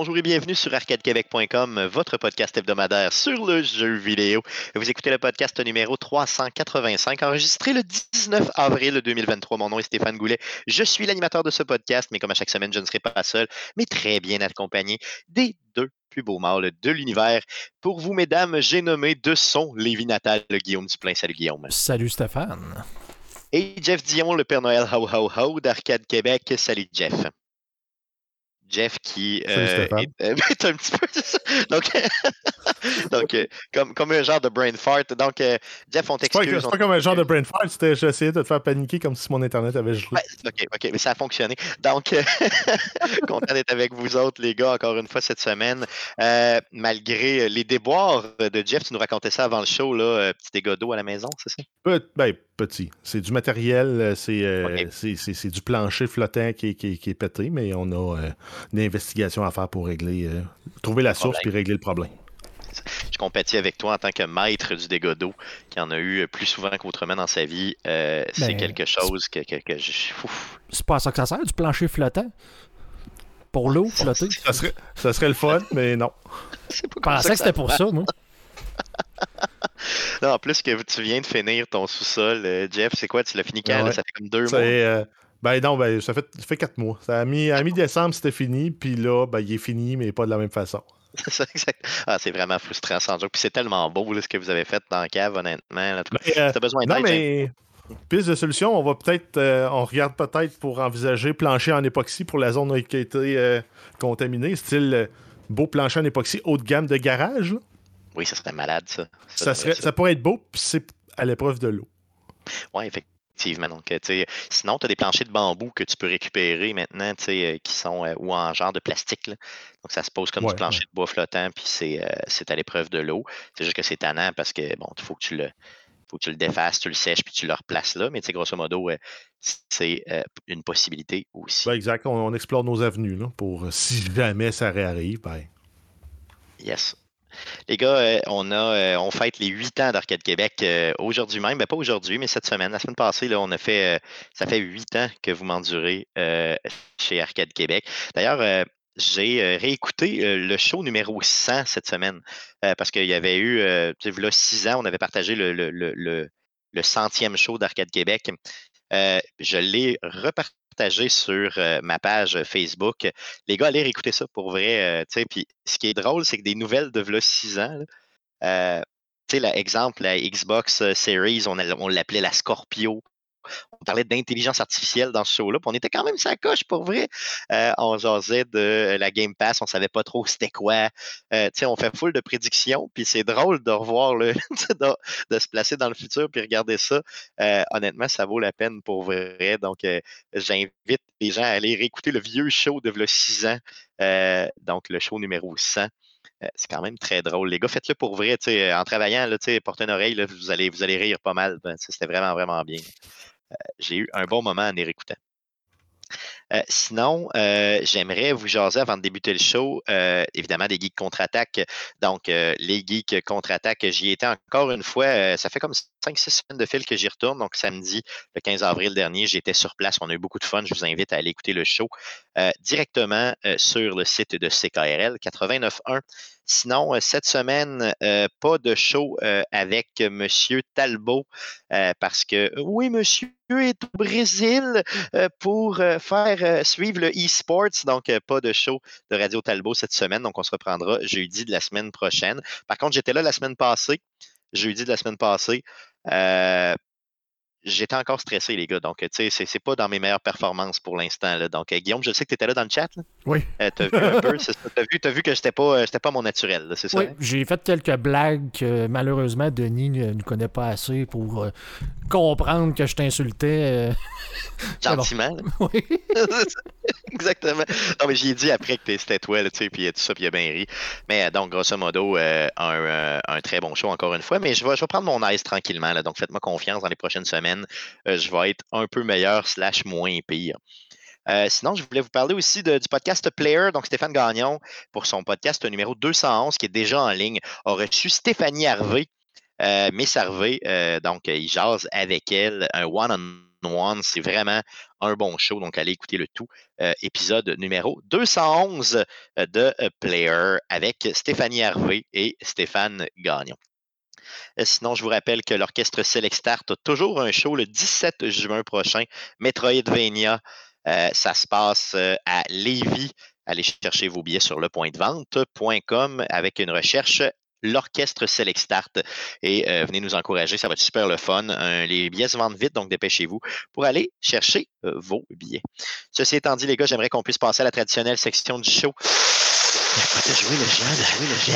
Bonjour et bienvenue sur arcadequebec.com, votre podcast hebdomadaire sur le jeu vidéo. Vous écoutez le podcast numéro 385, enregistré le 19 avril 2023. Mon nom est Stéphane Goulet. Je suis l'animateur de ce podcast, mais comme à chaque semaine, je ne serai pas seul, mais très bien accompagné des deux plus beaux mâles de l'univers. Pour vous, mesdames, j'ai nommé de son Lévi Natal, le Guillaume Duplain. Salut Guillaume. Salut Stéphane. Et Jeff Dion, le Père Noël Ho Ho Ho d'Arcade Québec. Salut Jeff. Jeff qui euh, est, euh, un petit peu donc, donc euh, comme, comme un genre de brain fart. Donc, Jeff, on t'excuse. C'est pas, comme un genre de brain fart, c'était j'essayais de te faire paniquer comme si mon internet avait gelé. Ouais, ok, ok, mais ça a fonctionné. Donc, content d'être avec vous autres, les gars, encore une fois cette semaine. malgré les déboires de Jeff, tu nous racontais ça avant le show, là, petit dégât d'eau à la maison, c'est ça? ben, petit. C'est du matériel, c'est du plancher flottant qui, qui, qui, est pété, mais on a une investigation à faire pour régler, euh, trouver la source puis régler le problème. Je compatis avec toi en tant que maître du dégât d'eau, qui en a eu plus souvent qu'autrement dans sa vie. Euh, c'est ben, quelque chose que, que, je. C'est pas à ça que ça sert, du plancher flottant? Pour l'eau flotter? Ça serait, ça serait le fun, mais non. Je pensais que, c'était pour ça, moi. non, en plus que tu viens de finir ton sous-sol, euh, Jeff, c'est quoi? Tu l'as fini quand? ça fait comme deux mois. Ben non, ben, ça fait, ça fait quatre mois. Ça a mis, à mi-décembre, c'était fini, puis là, ben, il est fini, mais pas de la même façon. ah, c'est vraiment frustrant, sans doute. Puis c'est tellement beau ce que vous avez fait dans la cave, honnêtement. Là, ben, euh, besoin non, mais piste de solution, on va peut-être, euh, on regarde peut-être pour envisager plancher en époxy pour la zone qui a été euh, contaminée, style beau plancher en époxy haut de gamme de garage. Oui, ça serait malade, ça. Ça, serait, ça pourrait être beau, puis c'est à l'épreuve de l'eau. Oui, effectivement. Donc, sinon, tu as des planchers de bambou que tu peux récupérer maintenant, euh, qui sont euh, ou en genre de plastique. Donc, ça se pose comme du plancher de bois flottant, puis c'est euh, à l'épreuve de l'eau. C'est juste que c'est tannant parce que bon, il faut que tu le faut que tu le défasses, tu le sèches, puis tu le replaces là. Mais grosso modo, c'est une possibilité aussi. exact. On, explore nos avenues là, pour si jamais ça réarrive. Ben... Yes. Les gars, euh, on a euh, fête les huit ans d'Arcade Québec euh, aujourd'hui même. Ben, pas aujourd'hui, mais cette semaine. La semaine passée, ça fait huit ans que vous m'endurez chez Arcade Québec. D'ailleurs, j'ai réécouté le show numéro 100 cette semaine parce qu'il y avait eu, là, six ans, on avait partagé le, centième show d'Arcade Québec. je l'ai repartagé sur euh, ma page Facebook. Les gars, allez réécouter ça pour vrai. Euh, puis ce qui est drôle, c'est que des nouvelles de 6 ans, euh, tu sais, l'exemple, la Xbox Series, on l'appelait la Scorpio on parlait d'intelligence artificielle dans ce show-là. On était quand même sa coche pour vrai. Euh, on jasait de la Game Pass, on savait pas trop c'était quoi. Euh, on fait full de prédictions, puis c'est drôle de revoir le, de, se placer dans le futur puis regarder ça. Euh, honnêtement, ça vaut la peine pour vrai. Donc, j'invite les gens à aller réécouter le vieux show de 6 ans. donc, le show numéro 100 c'est quand même très drôle. Les gars, faites-le pour vrai. En travaillant, là, portez une oreille, vous, allez, vous allez rire pas mal. Ben, c'était vraiment, vraiment bien. Euh, j'ai eu un bon moment en les réécoutant. Euh, sinon, euh, j'aimerais vous jaser avant de débuter le show, évidemment, des geeks contre-attaque. Donc, les geeks contre-attaque, j'y étais encore une fois. ça fait comme 5-6 semaines de fil que j'y retourne. Donc, samedi, le 15 avril dernier, j'étais sur place. On a eu beaucoup de fun. Je vous invite à aller écouter le show directement sur le site de CKRL 89.1 Sinon, euh, cette semaine, euh, pas de show euh, avec M. Talbot parce que oui, monsieur est au Brésil pour faire suivre le e-sports. Donc, pas de show de Radio Talbot cette semaine. Donc, on se reprendra jeudi de la semaine prochaine. Par contre, j'étais là la semaine passée, jeudi de la semaine passée j'étais encore stressé, les gars. Donc, tu sais, c'est, pas dans mes meilleures performances pour l'instant. Donc, euh, Guillaume, je sais que tu étais là dans le chat. Oui. Euh, tu as vu un peu, T'as vu, que j'étais pas, euh, pas mon naturel, c'est ça? Oui, hein? j'ai fait quelques blagues que malheureusement Denis ne, connaît pas assez pour comprendre que je t'insultais. Gentiment. Oui. Exactement. Non, mais j'ai dit après que c'était toi, tu sais, puis tout ça, puis il a bien ri. Mais donc, grosso modo, un, un, très bon show encore une fois. Mais je vais, je vais prendre mon ice tranquillement. Là, donc, faites-moi confiance dans les prochaines semaines. Euh, je vais être un peu meilleur slash moins pire. Euh, sinon, je voulais vous parler aussi du podcast Player. Donc, Stéphane Gagnon, pour son podcast numéro 211, qui est déjà en ligne, a reçu Stéphanie Harvey, euh, Miss Harvey. donc, il jase avec elle un one-on-one One. C'est vraiment un bon show, donc allez écouter le tout. épisode numéro 211 de Player avec Stéphanie Hervé et Stéphane Gagnon. Sinon, je vous rappelle que l'orchestre Select a toujours un show le 17 juin prochain, Metroidvania. ça se passe à Lévis. Allez chercher vos billets sur lepointdevente.com avec une recherche l'orchestre Select Start et euh, venez nous encourager, ça va être super le fun. les billets se vendent vite, donc dépêchez-vous pour aller chercher euh, vos billets. Ceci étant dit, les gars, j'aimerais qu'on puisse passer à la traditionnelle section du show. Quoi t'as joué le?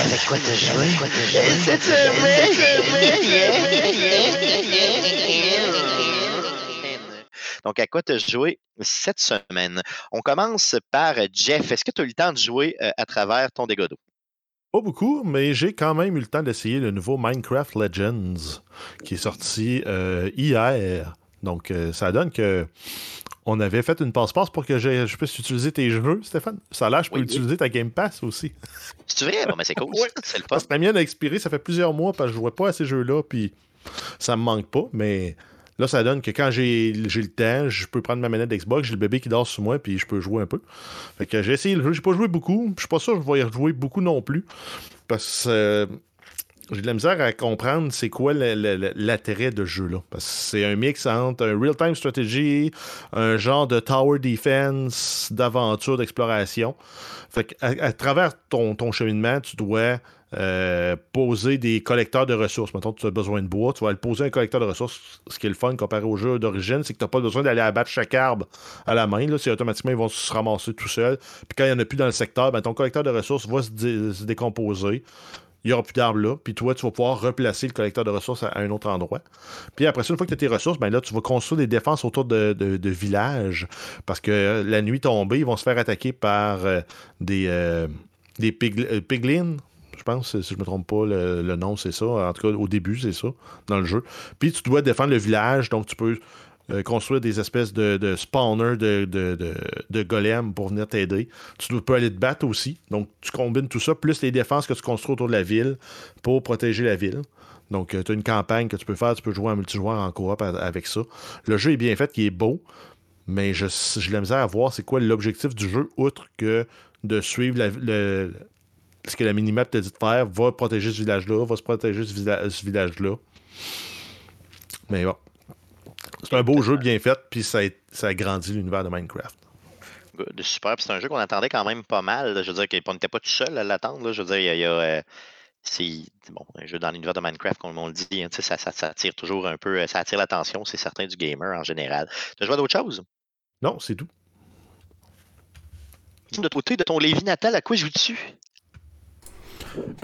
Avec quoi t'as joué? Cette semaine, donc, à quoi as joué cette semaine? On commence par Jeff. Est-ce que tu as eu le temps de jouer euh, à travers ton dégât d'eau? Pas beaucoup, mais j'ai quand même eu le temps d'essayer le nouveau Minecraft Legends qui est sorti euh, hier. Donc, euh, ça donne que on avait fait une passe-passe pour que je, puisse utiliser tes jeux, Stéphane. Ça là, je peux utiliser ta Game Pass aussi. C'est vrai? Bon, mais c'est cool. C'est le Parce que la mienne a expiré, ça fait plusieurs mois parce que je jouais pas à ces jeux-là, puis ça me manque pas, mais Là, ça donne que quand j'ai le temps, je peux prendre ma manette d'Xbox, j'ai le bébé qui dort sur moi, puis je peux jouer un peu. Fait que j'ai essayé le jeu, j'ai pas joué beaucoup, je suis pas sûr que je vais y jouer beaucoup non plus, parce que euh, j'ai de la misère à comprendre c'est quoi l'intérêt de ce jeu-là. Parce que c'est un mix entre un real-time strategy, un genre de tower defense, d'aventure, d'exploration. Fait qu'à à, travers ton, cheminement, tu dois euh, poser des collecteurs de ressources. Maintenant, tu as besoin de bois, tu vas aller poser un collecteur de ressources. Ce qui est le fun comparé au jeu d'origine, c'est que tu n'as pas besoin d'aller abattre chaque arbre à la main. C'est automatiquement, ils vont se ramasser tout seuls. Puis quand il n'y en a plus dans le secteur, ben, ton collecteur de ressources va se, décomposer. Il n'y aura plus d'arbres là. Puis toi, tu vas pouvoir replacer le collecteur de ressources à, un autre endroit. Puis après ça, une fois que tu as tes ressources, ben là, tu vas construire des défenses autour de, villages. Parce que la nuit tombée, ils vont se faire attaquer par euh, des, euh, des piglins je pense, si je me trompe pas, le, nom, c'est ça. En tout cas, au début, c'est ça, dans le jeu. Puis tu dois défendre le village, donc tu peux euh, construire des espèces de, spawners de, golems pour venir t'aider. Tu peux aller te battre aussi. Donc, tu combines tout ça, plus les défenses que tu construis autour de la ville pour protéger la ville. Donc, euh, tu as une campagne que tu peux faire, tu peux jouer en multijoueur en coop avec ça. Le jeu est bien fait, il est beau, mais je, j'ai la misère à voir c'est quoi l'objectif du jeu, outre que de suivre ce que la minimap t'a dit de faire, va protéger ce village-là, va se protéger ce, village-là. Mais bon. C'est un beau jeu bien fait, puis ça, a, agrandit l'univers de Minecraft. Super, c'est un jeu qu'on attendait quand même pas mal. Je veux dire qu'on n'était pas tout seul à l'attendre. Je veux dire, il y a, euh, c'est bon, un jeu dans l'univers de Minecraft, comme on le dit, hein, ça, ça, ça, attire toujours un peu, ça attire l'attention, c'est certain, du gamer en général. Tu as joué à d'autres choses? Non, c'est tout. De côté de ton Lévis natal, à quoi joues-tu?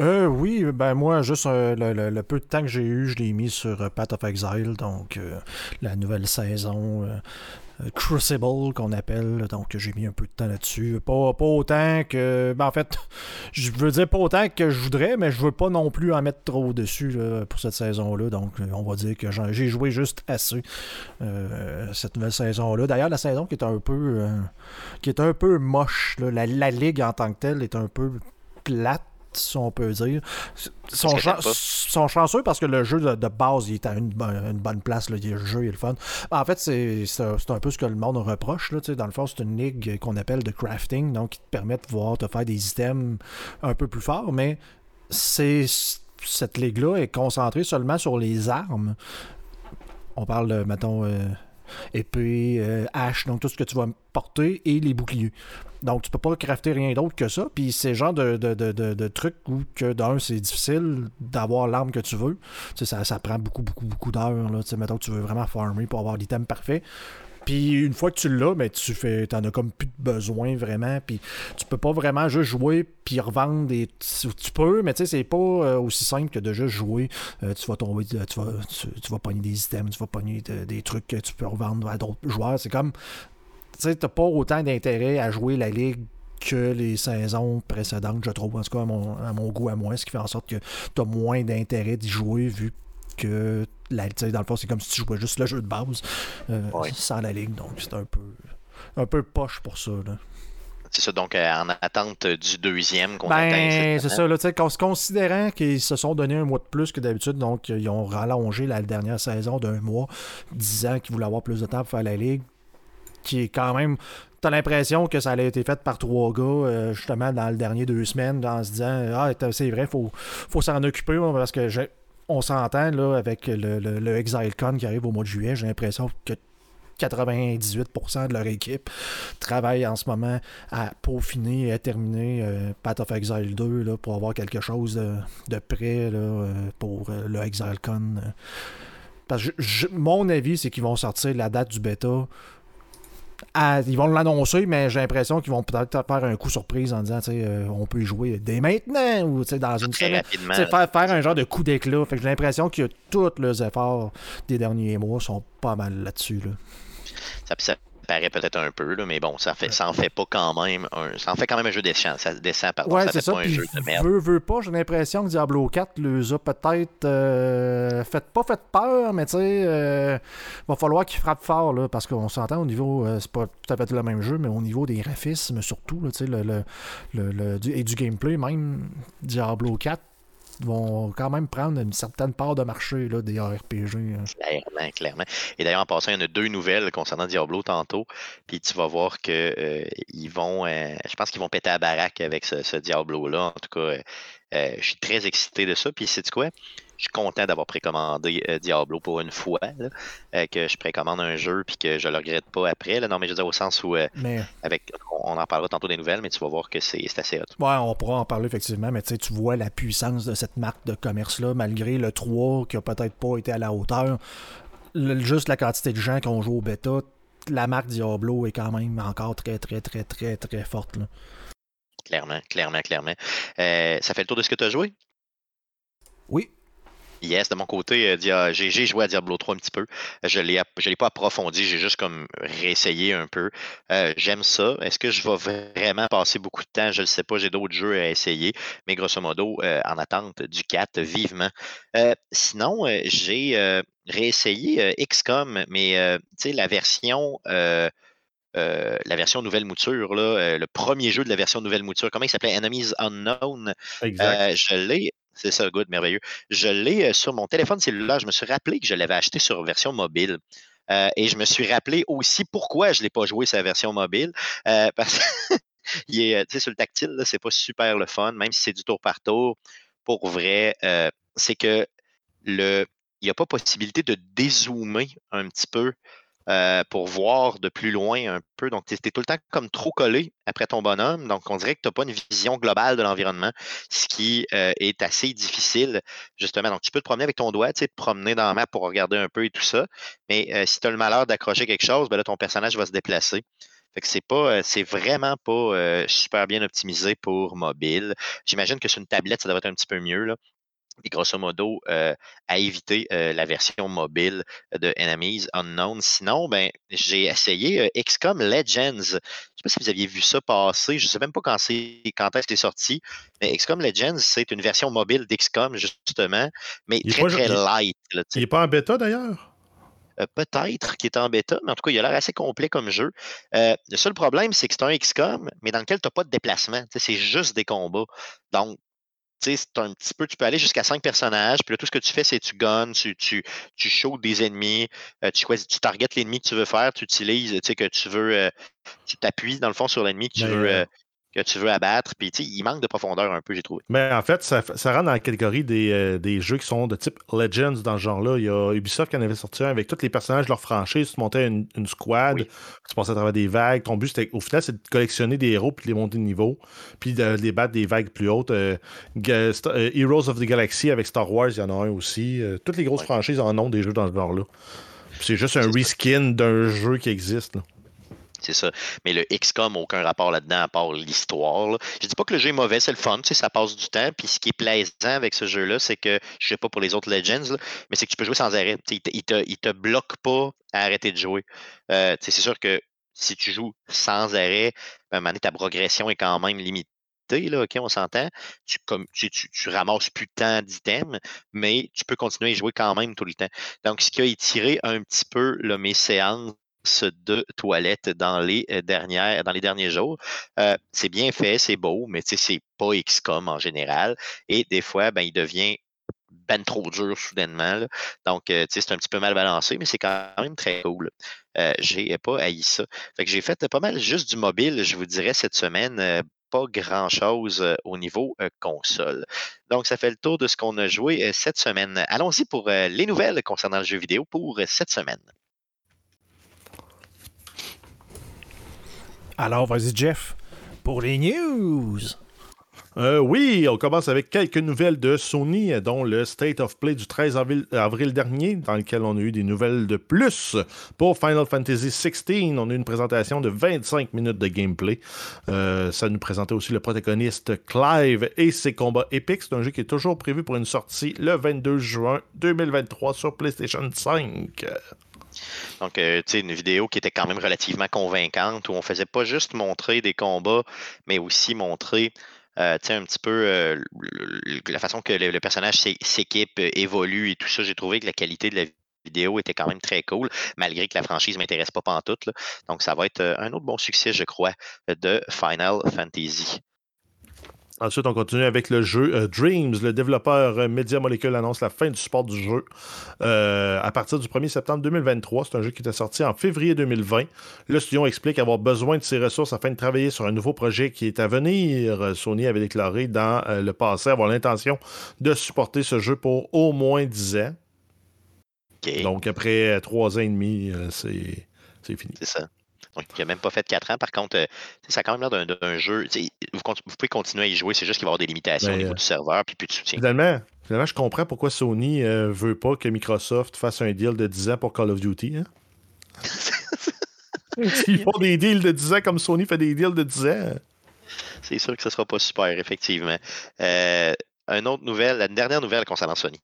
Euh, oui, ben moi, juste euh, le, peu de temps que j'ai eu, je l'ai mis sur euh, Path of Exile, donc euh, la nouvelle saison. Crucible qu'on appelle, donc j'ai mis un peu de temps là-dessus. Pas, pas autant que. Ben en fait, je veux dire pas autant que je voudrais, mais je veux pas non plus en mettre trop dessus pour cette saison-là. Donc on va dire que j'ai joué juste assez cette nouvelle saison-là. D'ailleurs, la saison qui est un peu moche. la, la ligue en tant que telle est un peu plate si on peut dire. Sont, sont chanceux parce que le jeu de, base il est à une, bonne place. le jeu est le fun. En fait, c'est un peu ce que le monde reproche. Là, dans le fond, c'est une ligue qu'on appelle de crafting, donc qui te permet de pouvoir te faire des items un peu plus forts, mais c'est cette ligue-là est concentrée seulement sur les armes. On parle, mettons, euh, épée, euh, hache, donc tout ce que tu vas porter et les boucliers. Donc, tu peux pas crafter rien d'autre que ça. Puis, c'est genre de, de, de, de, truc où, que d'un, c'est difficile d'avoir l'arme que tu veux. Tu ça, ça prend beaucoup, beaucoup, beaucoup d'heures. Tu sais, mettons que tu veux vraiment farmer pour avoir l'item parfait. Puis une fois que tu l'as, mais ben, tu fais, t'en as comme plus de besoin vraiment. Puis tu peux pas vraiment juste jouer puis revendre des. Tu peux, mais tu sais, c'est pas euh, aussi simple que de juste jouer. Euh, tu vas tomber, tu vas, tu, vas pogner des items, tu vas pogner des trucs que tu peux revendre à d'autres joueurs. C'est comme tu t'as pas autant d'intérêt à jouer la ligue que les saisons précédentes, je trouve, en tout cas à mon, goût à moi, ce qui fait en sorte que tu as moins d'intérêt d'y jouer vu que la, dans le fond, c'est comme si tu jouais juste le jeu de base euh, sans la ligue, donc c'est un peu un peu poche pour ça. Là. C'est ça, donc en attente du deuxième qu'on ben, C'est ça, là, considérant qu'ils se sont donné un mois de plus que d'habitude, donc ils ont rallongé la dernière saison d'un mois, disant qu'ils voulaient avoir plus de temps pour faire la ligue, qui est quand même t'as l'impression que ça a été fait par trois gars, euh, justement, dans les dernières deux semaines, en se disant Ah, c'est vrai, faut, faut s'en occuper, parce que on s'entend là avec le, le, ExileCon qui arrive au mois de juillet. J'ai l'impression que 98% de leur équipe travaille en ce moment à peaufiner et à terminer euh, Path of Exile 2 là, pour avoir quelque chose de, prêt là, euh, pour le ExileCon. Parce que mon avis, c'est qu'ils vont sortir la date du bêta ils vont l'annoncer, mais j'ai l'impression qu'ils vont peut-être faire un coup surprise en disant, euh, on peut y jouer dès maintenant ou dans une semaine. Faire, faire un genre de coup d'éclat. Fait que j'ai l'impression que tous les efforts des derniers mois sont pas mal là-dessus. Là. Ça, paraît peut-être un peu, là, mais bon, ça fait, ça en fait pas quand même un, ça en fait quand même un jeu décent. Ça descend, pardon. Ouais, ça fait ça, pas un jeu de merde. Veut, veut pas, j'ai l'impression que Diablo 4 les a peut-être euh, fait pas fait peur, mais tu sais, euh, va falloir qu'il frappe fort, là, parce qu'on s'entend au niveau, euh, c'est pas tout à fait le même jeu, mais au niveau des graphismes surtout, le, le, le, et du gameplay, même Diablo 4 vont quand même prendre une certaine part de marché là, des RPG. Hein. Clairement, clairement. Et d'ailleurs, en passant, il y en a deux nouvelles concernant Diablo tantôt. Puis tu vas voir que euh, ils vont. Euh, je pense qu'ils vont péter à baraque avec ce, Diablo-là. En tout cas, euh, je suis très excité de ça. Puis c'est quoi? Je suis content d'avoir précommandé euh, Diablo pour une fois, euh, que je précommande un jeu puis que je le regrette pas après. Là. Non, mais je veux dire au sens où, euh, avec, on en parlera tantôt des nouvelles, mais tu vas voir que c'est assez hot. Ouais, on pourra en parler effectivement, mais tu vois la puissance de cette marque de commerce-là, malgré le 3 qui a peut-être pas été à la hauteur. juste la quantité de gens qui ont joué au bêta, la marque Diablo est quand même encore très, très, très, très, très forte. Clairement, clairement, clairement. ça fait le tour de ce que tu as joué? Oui. Yes, de mon côté, euh, j'ai joué à Diablo 3 un petit peu. Je ne l'ai pas approfondi, j'ai juste comme réessayé un peu. Euh, j'aime ça. Est-ce que je vais vraiment passer beaucoup de temps? Je ne le sais pas, j'ai d'autres jeux à essayer. Mais grosso modo, euh, en attente du 4, vivement. sinon, j'ai réessayé XCOM, mais la version. la version nouvelle mouture, là, le premier jeu de la version nouvelle mouture, comment il s'appelait? Enemies Unknown. Exact. je l'ai c'est ça, good, merveilleux. Je l'ai euh, sur mon téléphone cellulaire. Je me suis rappelé que je l'avais acheté sur version mobile. Euh, et je me suis rappelé aussi pourquoi je ne l'ai pas joué la version mobile. Euh, parce qu'il est, sur le tactile, c'est pas super le fun, même si c'est du tour par tour. Pour vrai, c'est que il n'y a pas possibilité de dézoomer un petit peu euh, pour voir de plus loin un peu. Donc, tu es, tout le temps comme trop collé après ton bonhomme. Donc, on dirait que tu n'as pas une vision globale de l'environnement, ce qui euh, est assez difficile, justement. Donc, tu peux te promener avec ton doigt, tu sais, te promener dans la map pour regarder un peu et tout ça. Mais euh, si tu as le malheur d'accrocher quelque chose, ben là, ton personnage va se déplacer. Fait que c'est pas, c'est vraiment pas super bien optimisé pour mobile. J'imagine que sur une tablette, ça devrait être un petit peu mieux. Là et grosso modo euh, à éviter euh, la version mobile de Enemies Unknown. Sinon, ben, j'ai essayé euh, XCOM Legends. Je ne sais pas si vous aviez vu ça passer. Je ne sais même pas quand, c'est, quand est-ce que c'est sorti. Mais XCOM Legends, c'est une version mobile d'XCOM, justement, mais très, très light. il n'est pas en bêta d'ailleurs? peut-être qui est en bêta, mais en tout cas, il a l'air assez complet comme jeu. le seul problème, c'est que c'est un XCOM, mais dans lequel tu n'as pas de déplacement. C'est juste des combats. Donc, c'est un petit peu, tu peux aller jusqu'à cinq personnages, puis là, tout ce que tu fais, c'est tu gunnes, tu, tu, tu des ennemis, euh, tu choisis, tu targetes l'ennemi que tu veux faire, tu utilises, tu sais, que tu veux, euh, tu t'appuies dans le fond sur l'ennemi que tu veux. Euh, que tu veux abattre. Puis, il manque de profondeur un peu, j'ai trouvé. Mais en fait, ça, ça rentre dans la catégorie des, euh, des, jeux qui sont de type Legends dans ce genre-là. Il y a Ubisoft qui en avait sorti un avec tous les personnages de leur franchise. Tu montais une, une squad, tu passais à travers des vagues. Ton but, c'était, au final, c'est de collectionner des héros puis de les monter de niveau, puis de les battre des vagues plus hautes. Euh, euh, Heroes of the Galaxy avec Star Wars, il y en a un aussi. toutes les grosses franchises en ont des jeux dans ce genre-là. C'est juste un reskin d'un jeu qui existe. Là. C'est ça. Mais le XCOM aucun rapport là-dedans à part l'histoire. Je dis pas que le jeu est mauvais, c'est le fun, ça passe du temps. Puis ce qui est plaisant avec ce jeu-là, c'est que, je sais pas pour les autres Legends, mais c'est que tu peux jouer sans arrêt. Il te, te, te bloque pas à arrêter de jouer. Euh, c'est sûr que si tu joues sans arrêt, à un moment donné, ta progression est quand même limitée. Là, on s'entend. Tu, tu, tu, ramasses plus temps d'items, mais tu peux continuer à jouer quand même tout le temps. Donc, ce qui a étiré un petit peu mes séances de toilette dans les euh, derniers jours. Euh, c'est bien fait, c'est beau, mais c'est pas XCOM en général. Et des fois, ben, il devient ben trop dur soudainement. Donc, c'est un petit peu mal balancé, mais c'est quand même très cool. j'ai pas haï ça. Fait j'ai fait pas mal juste du mobile, je vous dirais, cette semaine pas grand-chose au niveau console. Donc, ça fait le tour de ce qu'on a joué cette semaine. Allons-y pour les nouvelles concernant le jeu vidéo pour cette semaine. Alors, vas-y, Jeff, pour les news. Euh, oui, on commence avec quelques nouvelles de Sony, dont le State of Play du 13 avril, dernier, dans lequel on a eu des nouvelles de plus. Pour Final Fantasy XVI, on a eu une présentation de 25 minutes de gameplay. Euh, ça nous présentait aussi le protagoniste Clive et ses combats épiques. C'est un jeu qui est toujours prévu pour une sortie le 22 juin 2023 sur PlayStation 5. Donc, euh, tu sais, une vidéo qui était quand même relativement convaincante, où on faisait pas juste montrer des combats, mais aussi montrer euh, un petit peu euh, la façon que le, personnage s'équipe, euh, évolue et tout ça. J'ai trouvé que la qualité de la vidéo était quand même très cool, malgré que la franchise ne m'intéresse pas pantoute. Là. Donc, ça va être un autre bon succès, je crois, de Final Fantasy. Ensuite, on continue avec le jeu euh, Dreams. Le développeur euh, Media Molecule annonce la fin du support du jeu euh, à partir du 1er septembre 2023. C'est un jeu qui était sorti en février 2020. Le studio explique avoir besoin de ses ressources afin de travailler sur un nouveau projet qui est à venir. Sony avait déclaré dans le passé avoir l'intention de supporter ce jeu pour au moins 10 ans. Donc, après 3 ans et demi, c'est fini. C'est ça. Donc, il n'a même pas fait 4 ans. Par contre, euh, ça a quand même l'air d'un jeu. Vous, pouvez continuer à y jouer, c'est juste qu'il va y avoir des limitations au niveau euh, du serveur puis plus de soutien. Finalement, finalement je comprends pourquoi Sony ne euh, veut pas que Microsoft fasse un deal de 10 ans pour Call of Duty. Hein? S'ils font des deals de 10 ans comme Sony fait des deals de 10 ans. C'est sûr que ce ne sera pas super, effectivement. une autre nouvelle, la dernière nouvelle concernant Sony.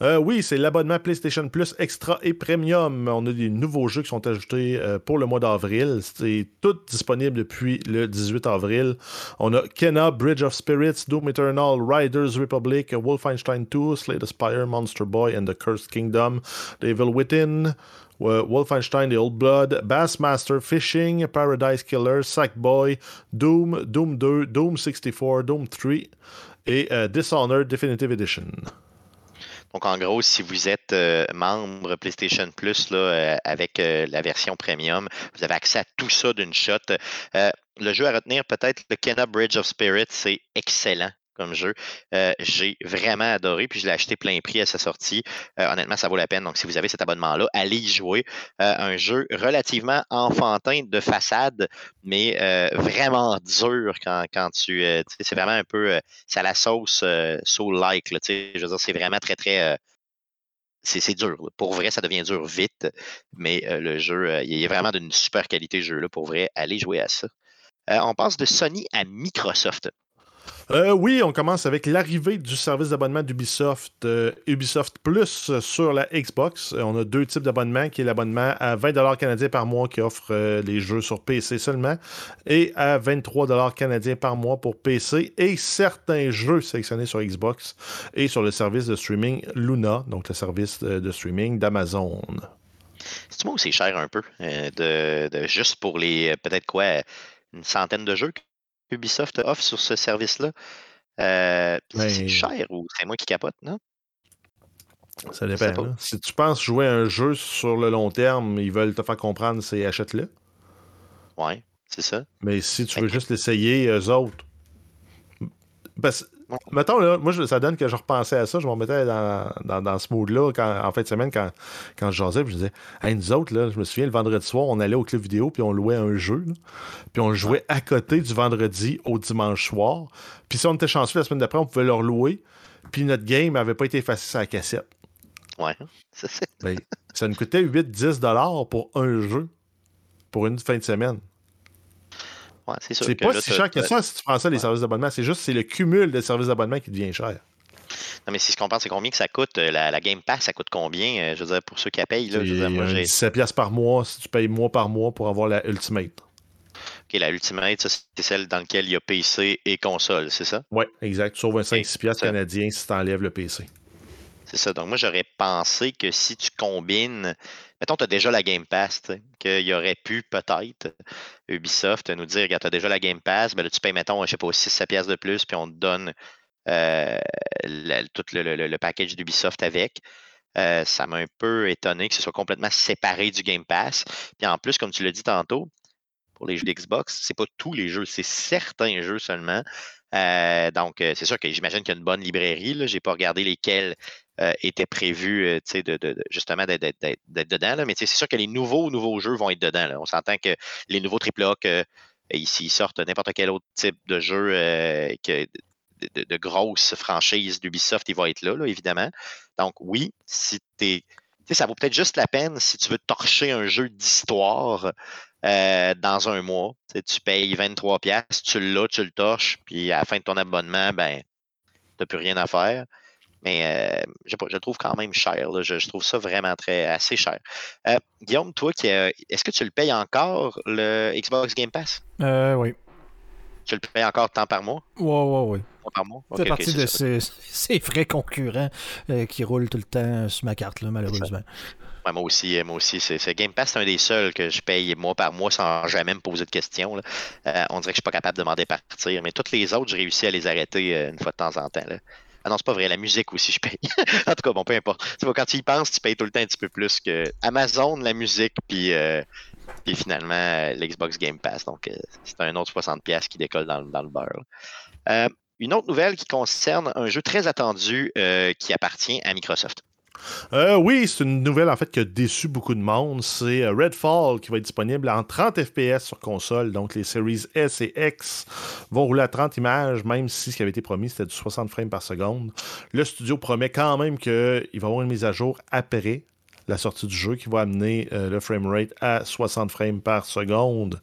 Euh, oui, c'est l'abonnement PlayStation Plus Extra et Premium. On a des nouveaux jeux qui sont ajoutés euh, pour le mois d'avril. C'est tout disponible depuis le 18 avril. On a Kena, Bridge of Spirits, Doom Eternal, Riders Republic, Wolfenstein 2, Slay the Spire, Monster Boy and the Cursed Kingdom, Devil Within. Wolfenstein The Old Blood, Bassmaster Fishing, Paradise Killer, Sackboy, Doom, Doom 2, Doom 64, Doom 3 et euh, Dishonored Definitive Edition. Donc, en gros, si vous êtes euh, membre PlayStation Plus là, euh, avec euh, la version premium, vous avez accès à tout ça d'une shot. le jeu à retenir, peut-être le Kenna Bridge of Spirit, c'est excellent comme jeu. Euh, j'ai vraiment adoré, puis je l'ai acheté plein prix à sa sortie. Euh, honnêtement, ça vaut la peine. Donc, si vous avez cet abonnement-là, allez y jouer. Euh, un jeu relativement enfantin de façade, mais vraiment dur quand, quand tu. c'est vraiment un peu. c'est à la sauce soul-like. je veux dire, c'est vraiment très, très. c'est dur. Pour vrai, ça devient dur vite, mais le jeu, il est vraiment d'une super qualité, ce jeu-là. Pour vrai, allez jouer à ça. on passe de Sony à Microsoft. Euh, oui, on commence avec l'arrivée du service d'abonnement d'Ubisoft, euh, Ubisoft Plus sur la Xbox. Euh, on a deux types d'abonnements, qui est l'abonnement à 20 canadiens par mois qui offre les jeux sur PC seulement, et à 23 canadiens par mois pour PC et certains jeux sélectionnés sur Xbox et sur le service de streaming Luna, donc le service de, streaming d'Amazon. C'est moi où c'est cher un peu, de, juste pour les peut-être quoi, une centaine de jeux Ubisoft offre sur ce service-là. Euh, c'est ben cher ou c'est moi qui capote, non? Ça dépend. Hein. Si tu penses jouer un jeu sur le long terme, ils veulent te faire comprendre, c'est achète-le. Ouais, c'est ça. Mais si tu veux juste l'essayer, eux autres. Parce, Mettons, là, moi, ça donne que je repensais à ça. Je m'en mettais dans, dans, ce mood-là en fin de semaine quand, quand je jasais. je disais, hey, nous autres, là, je me souviens, le vendredi soir, on allait au club vidéo puis on louait un jeu. puis on jouait à côté du vendredi au dimanche soir. Puis si on était chanceux la semaine d'après, on pouvait leur louer. Puis notre game n'avait pas été effacé sur la cassette. Ouais, ben, ça nous coûtait 8-10$ pour un jeu pour une fin de semaine c'est pas si cher que ça si tu prends ça, les services d'abonnement. C'est juste c'est le cumul de services d'abonnement qui devient cher. Non, mais si je comprends, c'est combien que ça coûte. Euh, la, Game Pass, ça coûte combien, euh, je veux dire, pour ceux qui payent? Là, je 17$ par mois si tu payes mois par mois pour avoir la Ultimate. OK, la Ultimate, c'est celle dans laquelle il y a PC et console, c'est ça? Oui, exact. Tu sauves un 5-6$ canadien si tu enlèves le PC. C'est ça. Donc, moi, j'aurais pensé que si tu combines, mettons, tu as déjà la Game Pass, qu'il aurait pu peut-être Ubisoft nous dire, regarde, tu as déjà la Game Pass, ben là, tu payes, mettons, je sais pas, 6-7 piastres de plus, puis on te donne euh, tout le, package d'Ubisoft avec. Euh, ça m'a un peu étonné que ce soit complètement séparé du Game Pass. Puis en plus, comme tu l'as dit tantôt, pour les jeux d'Xbox, c'est pas tous les jeux, c'est certains jeux seulement. Euh, donc, c'est sûr que j'imagine qu'il y a une bonne librairie. Je n'ai pas regardé lesquels étaient prévus de, justement d'être dedans. Mais c'est sûr que les nouveaux nouveaux jeux vont être dedans. On s'entend que les nouveaux AAA que ici ils sortent n'importe quel autre type de jeu que de, grosses franchises d'Ubisoft, il va être là, évidemment. Donc, oui, si tu ça vaut peut-être juste la peine si tu veux torcher un jeu d'histoire euh, dans un mois. tu payes 23 pièces, tu l'as, tu le torches, puis à la fin de ton abonnement, ben, tu n'as plus rien à faire. Mais euh, je, je, le trouve quand même cher. Je, trouve ça vraiment très assez cher. Euh, Guillaume, toi, est-ce que tu le payes encore, le Xbox Game Pass? oui. Tu le payes encore tant par mois? Oui, oui, oui. C'est partie de ces, frais concurrents euh, qui roulent tout le temps sur ma carte, là, malheureusement. moi aussi, moi aussi. C'est, Game Pass, c'est un des seuls que je paye mois par mois sans jamais me poser de questions. Euh, on dirait que je ne suis pas capable de demander partir, mais toutes les autres, j'ai réussi à les arrêter euh, une fois de temps en temps. Ah non, c'est pas vrai, la musique aussi, je paye. en tout cas, bon, peu importe. quand tu y penses, tu payes tout le temps un petit peu plus que Amazon, la musique, puis, puis finalement l'Xbox Game Pass. Donc, c'est un autre 60$ qui décolle dans, dans le beurre. Une autre nouvelle qui concerne un jeu très attendu euh, qui appartient à Microsoft. Euh, oui, c'est une nouvelle en fait qui a déçu beaucoup de monde. C'est euh, Redfall qui va être disponible en 30 FPS sur console. Donc les séries S et X vont rouler à 30 images, même si ce qui avait été promis c'était du 60 frames par seconde. Le studio promet quand même qu'il va y avoir une mise à jour après la sortie du jeu qui va amener le framerate à 60 frames par seconde.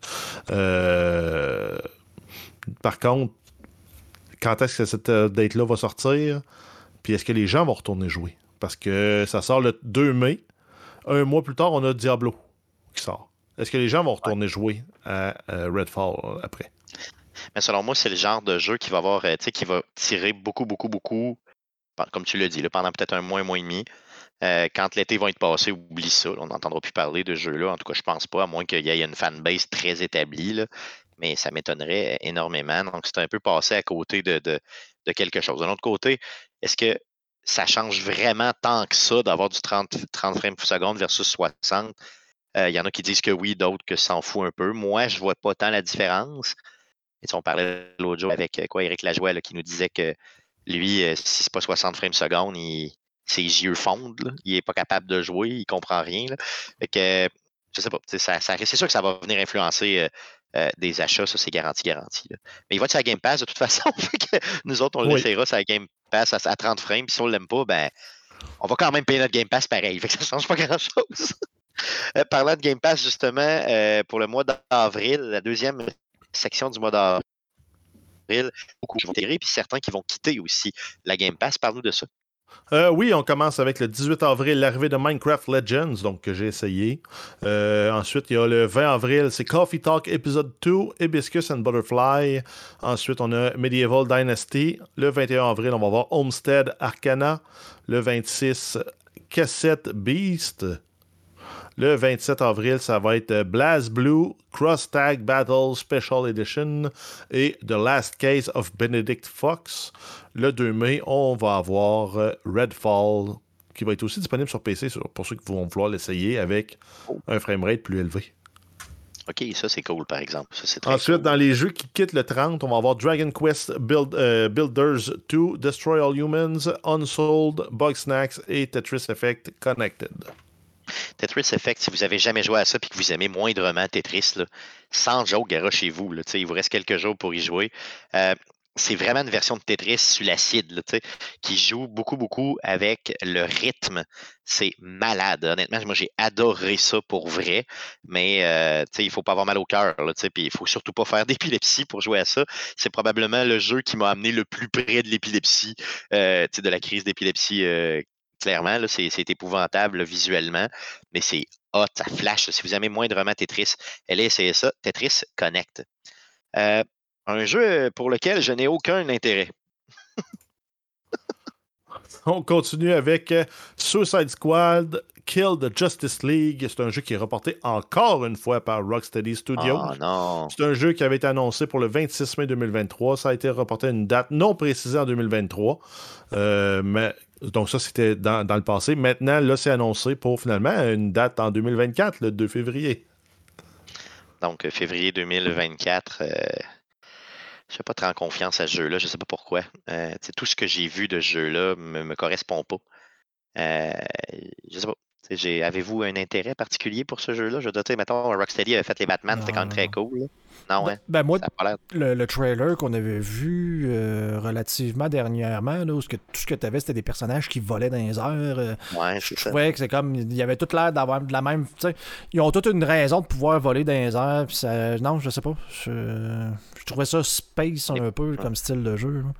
par contre, quand est-ce que cette euh, date-là va sortir, puis est-ce que les gens vont retourner jouer? Parce que ça sort le 2 mai. Un mois plus tard, on a Diablo qui sort. Est-ce que les gens vont retourner jouer à euh, Redfall euh, après? Mais selon moi, c'est le genre de jeu qui va avoir, qui va tirer beaucoup, beaucoup, beaucoup, comme tu l'as dit, pendant peut-être un mois, un mois et demi. quand l'été va être passé, oublie ça. on n'entendra plus parler de jeu-là. En tout cas, je pense pas, à moins qu'il y ait une fanbase très établie mais ça m'étonnerait énormément. Donc, c'est un peu passé à côté de, quelque chose. De l'autre côté, est-ce que ça change vraiment tant que ça d'avoir du 30, 30 frames par seconde versus 60? Euh, il y en a qui disent que oui, d'autres que s'en fout un peu. Moi, je ne vois pas tant la différence. On parlait l'autre jour avec quoi, Eric Lajoie qui nous disait que lui, euh, si c'est pas 60 frames par seconde, ses yeux fondent. Il n'est pas capable de jouer, il ne comprend rien. Fait que, je sais pas, c'est sûr que ça va venir influencer euh, euh, des achats, ça c'est garanti, garanti. Mais il va être sur la Game Pass de toute façon. nous autres, on le laissera sur la Game Pass à, 30 frames. Puis si on ne l'aime pas, ben, on va quand même payer notre Game Pass pareil. Fait que ça ne change pas grand-chose. Euh, parlant de Game Pass, justement, euh, pour le mois d'avril, la deuxième section du mois d'avril, beaucoup vont tirer, puis certains qui vont quitter aussi la Game Pass. Parle-nous de ça. Euh, oui, on commence avec le 18 avril, l'arrivée de Minecraft Legends, donc que j'ai essayé. Euh, ensuite, il y a le 20 avril, c'est Coffee Talk Episode 2, Hibiscus and Butterfly. Ensuite, on a Medieval Dynasty. Le 21 avril, on va voir Homestead Arcana. Le 26, Cassette Beast. Le 27 avril, ça va être Blast Blue, Cross Tag Battle Special Edition et The Last Case of Benedict Fox. Le 2 mai, on va avoir euh, Redfall qui va être aussi disponible sur PC pour ceux qui vont vouloir l'essayer avec un framerate plus élevé. OK, ça c'est cool par exemple. Ensuite, dans les jeux qui quittent le 30, on va avoir Dragon Quest euh, Builders 2, Destroy All Humans, Unsold, Bug Snacks et Tetris Effect Connected. Tetris Effect, si vous avez jamais joué à ça et que vous aimez moindrement Tetris, là, sans joke, chez vous. Il vous reste quelques jours pour y jouer. Euh, c'est vraiment une version de Tetris sur l'acide, qui joue beaucoup, beaucoup avec le rythme. C'est malade. Honnêtement, moi, j'ai adoré ça pour vrai. Mais euh, il ne faut pas avoir mal au cœur. Il ne faut surtout pas faire d'épilepsie pour jouer à ça. C'est probablement le jeu qui m'a amené le plus près de l'épilepsie, euh, de la crise d'épilepsie clairement, c'est épouvantable visuellement, mais c'est hot, ça flash. Si vous aimez moindrement Tetris, allez essayer ça. Tetris Connect. Euh, un jeu pour lequel je n'ai aucun intérêt. On continue avec euh, Suicide Squad, Kill the Justice League. C'est un jeu qui est reporté encore une fois par Rocksteady Studios. Oh non. C'est un jeu qui avait été annoncé pour le 26 mai 2023. Ça a été reporté à une date non précisée en 2023. Euh, mais, donc ça, c'était dans, le passé. Maintenant, là, c'est annoncé pour finalement une date en 2024, le 2 février. Donc, euh, février 2024. euh, je n'ai pas très en confiance à ce jeu-là. Je ne sais pas pourquoi. Euh, tout ce que j'ai vu de ce jeu-là ne me, correspond pas. Euh, je sais pas. Avez-vous un intérêt particulier pour ce jeu-là? Je dois dire, mettons, Rocksteady avait fait les Batman, c'était quand même très cool. là. Non, hein? Ben, moi, le, le trailer qu'on avait vu euh, relativement dernièrement, là, où ce que, tout ce que tu avais, c'était des personnages qui volaient dans les airs. euh, Ouais, je trouvais que c'est comme. Il y avait tout l'air d'avoir de la même. Ils ont toute une raison de pouvoir voler dans les airs. ça, non, je sais pas. Je, je trouvais ça space un peu comme style de jeu. là.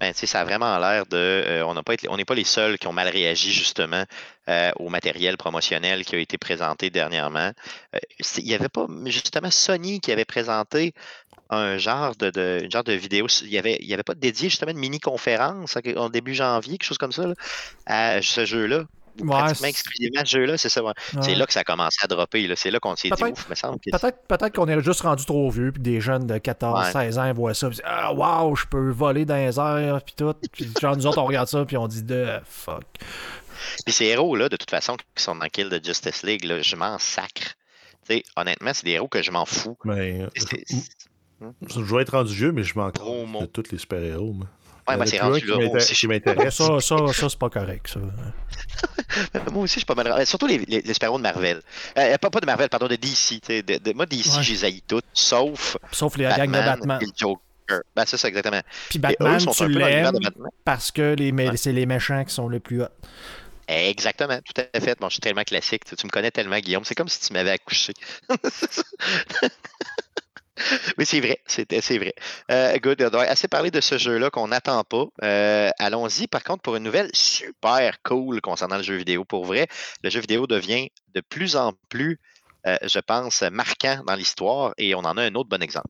Ben, ça a vraiment l'air de. euh, on n'est pas les seuls qui ont mal réagi justement euh, au matériel promotionnel qui a été présenté dernièrement. Euh, Il n'y avait pas justement Sony qui avait présenté un genre de, de- une genre de vidéo. Il n'y avait, y avait pas dédié justement une mini-conférence en- début janvier, quelque chose comme ça, à ce jeu-là. Pratiquement exclusivement ce jeu-là, c'est ça. ouais. C'est là que ça a commencé à dropper. là. C'est là qu'on s'est dit, Peut-être- ouf, me semble Peut-être peut qu'on est juste rendu trop vieux, puis des jeunes de 14, Ouais. 16 ans voient ça, puis ils disent, Ah, waouh, je peux voler dans les airs, puis tout. Puis genre, nous autres, on regarde ça, puis on dit de fuck. Puis ces héros-là, de toute façon, qui sont dans Kill de Justice League, là, je m'en sacre. Tu sais, honnêtement, c'est des héros que je m'en fous. Mais, C'est- je, c'est- je vais être rendu vieux, mais je m'en Gros de tous les super-héros. moi. Ouais, en moi, c'est rendu qui là. Moi aussi, je, m'intéresse. Ça, ça, ça c'est pas correct, ça. moi aussi, je suis pas mal. Surtout les, les, de Marvel. Euh, pas, pas de Marvel, pardon, de DC. De, de- moi, DC, Ouais. je les haïs toutes, sauf Sauf les gangs de Batman. et le Joker. Ben, c'est ça, exactement. Puis Et Batman, eux sont tu l'aimes de Batman. parce que les Ouais. c'est les méchants qui sont les plus hauts. Exactement, tout à fait. Bon, je suis tellement classique. Tu, tu me connais tellement, Guillaume. C'est comme si tu m'avais accouché. Mais c'est vrai, c'est vrai. Euh, good. On a assez parlé de ce jeu-là qu'on n'attend pas. Euh, Allons-y, par contre, pour une nouvelle super cool concernant le jeu vidéo. Pour vrai, le jeu vidéo devient de plus en plus, euh, je pense, marquant dans l'histoire et on en a un autre bon exemple.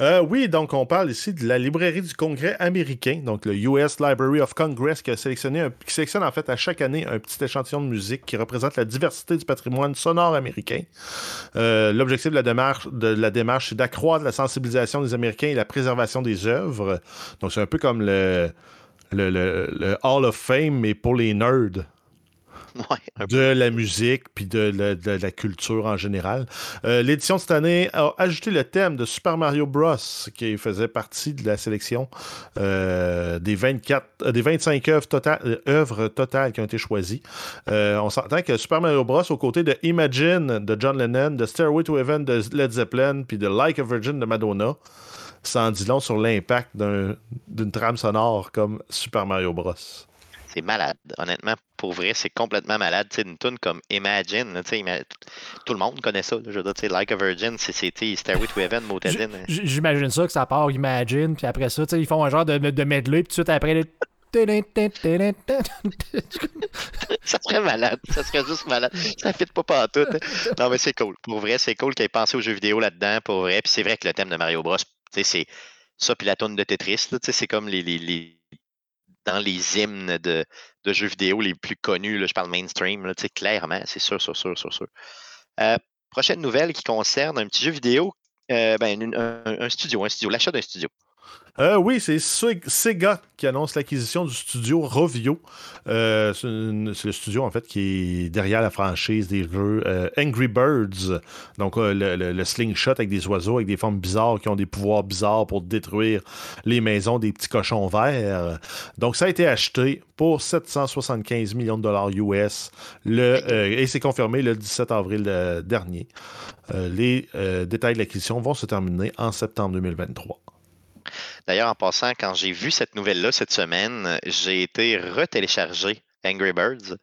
Euh, oui, donc on parle ici de la librairie du Congrès américain, donc le US Library of Congress, qui, sélectionne en fait à chaque année un petit échantillon de musique qui représente la diversité du patrimoine sonore américain. Euh, L'objectif de la démarche, de c'est d'accroître la sensibilisation des Américains et la préservation des œuvres. Donc c'est un peu comme le Hall of Fame, mais pour les nerds Ouais, de la musique puis de, la- de la culture en général. Euh, L'édition de cette année a ajouté le thème de Super Mario Bros. qui faisait partie de la sélection euh, des 24, euh, des 25 œuvres, totales- euh, œuvres totales qui ont été choisies. Euh, on s'entend que Super Mario Bros. aux côtés de Imagine de John Lennon, de Stairway to Heaven de Led Zeppelin puis de Like a Virgin de Madonna, ça en dit long sur l'impact d'un- d'une trame sonore comme Super Mario Bros. C'est malade. Honnêtement, pour vrai, c'est complètement malade. Tu sais, une tune comme Imagine, là, ima- tout le monde connaît ça. là. Je veux dire, Like a Virgin, c'est c'était Stairway to Heaven, Motel J- In. j- J'imagine ça que ça part Imagine, puis après ça, ils font un genre de, de medley, puis tout de suite après. Ça serait malade. Ça serait juste malade. Ça fit pas partout. hein. Non, mais c'est cool. Pour vrai, c'est cool qu'il ait pensé aux jeux vidéo là-dedans. Pour vrai. Puis c'est vrai que le thème de Mario Bros, c'est ça, puis la tune de Tetris, c'est comme les, les, les- dans les hymnes de, jeux vidéo les plus connus. Là, je parle mainstream, là, clairement, c'est sûr, sûr, sûr, sûr, sûr. Euh, prochaine nouvelle qui concerne un petit jeu vidéo, euh, ben, un studio, un studio, l'achat d'un studio. Euh, oui, c'est Se- Sega qui annonce l'acquisition du studio Rovio. Euh, c'est le studio, en fait, qui est derrière la franchise des euh, Angry Birds. Donc, le, slingshot avec des oiseaux, avec des formes bizarres, qui ont des pouvoirs bizarres pour détruire les maisons des petits cochons verts. Donc, ça a été acheté pour 775 millions de dollars US. Et c'est confirmé le 17 avril dernier. Les détails de l'acquisition vont se terminer en septembre 2023. D'ailleurs, en passant, quand j'ai vu cette nouvelle-là cette semaine, j'ai été retéléchargé Angry Birds.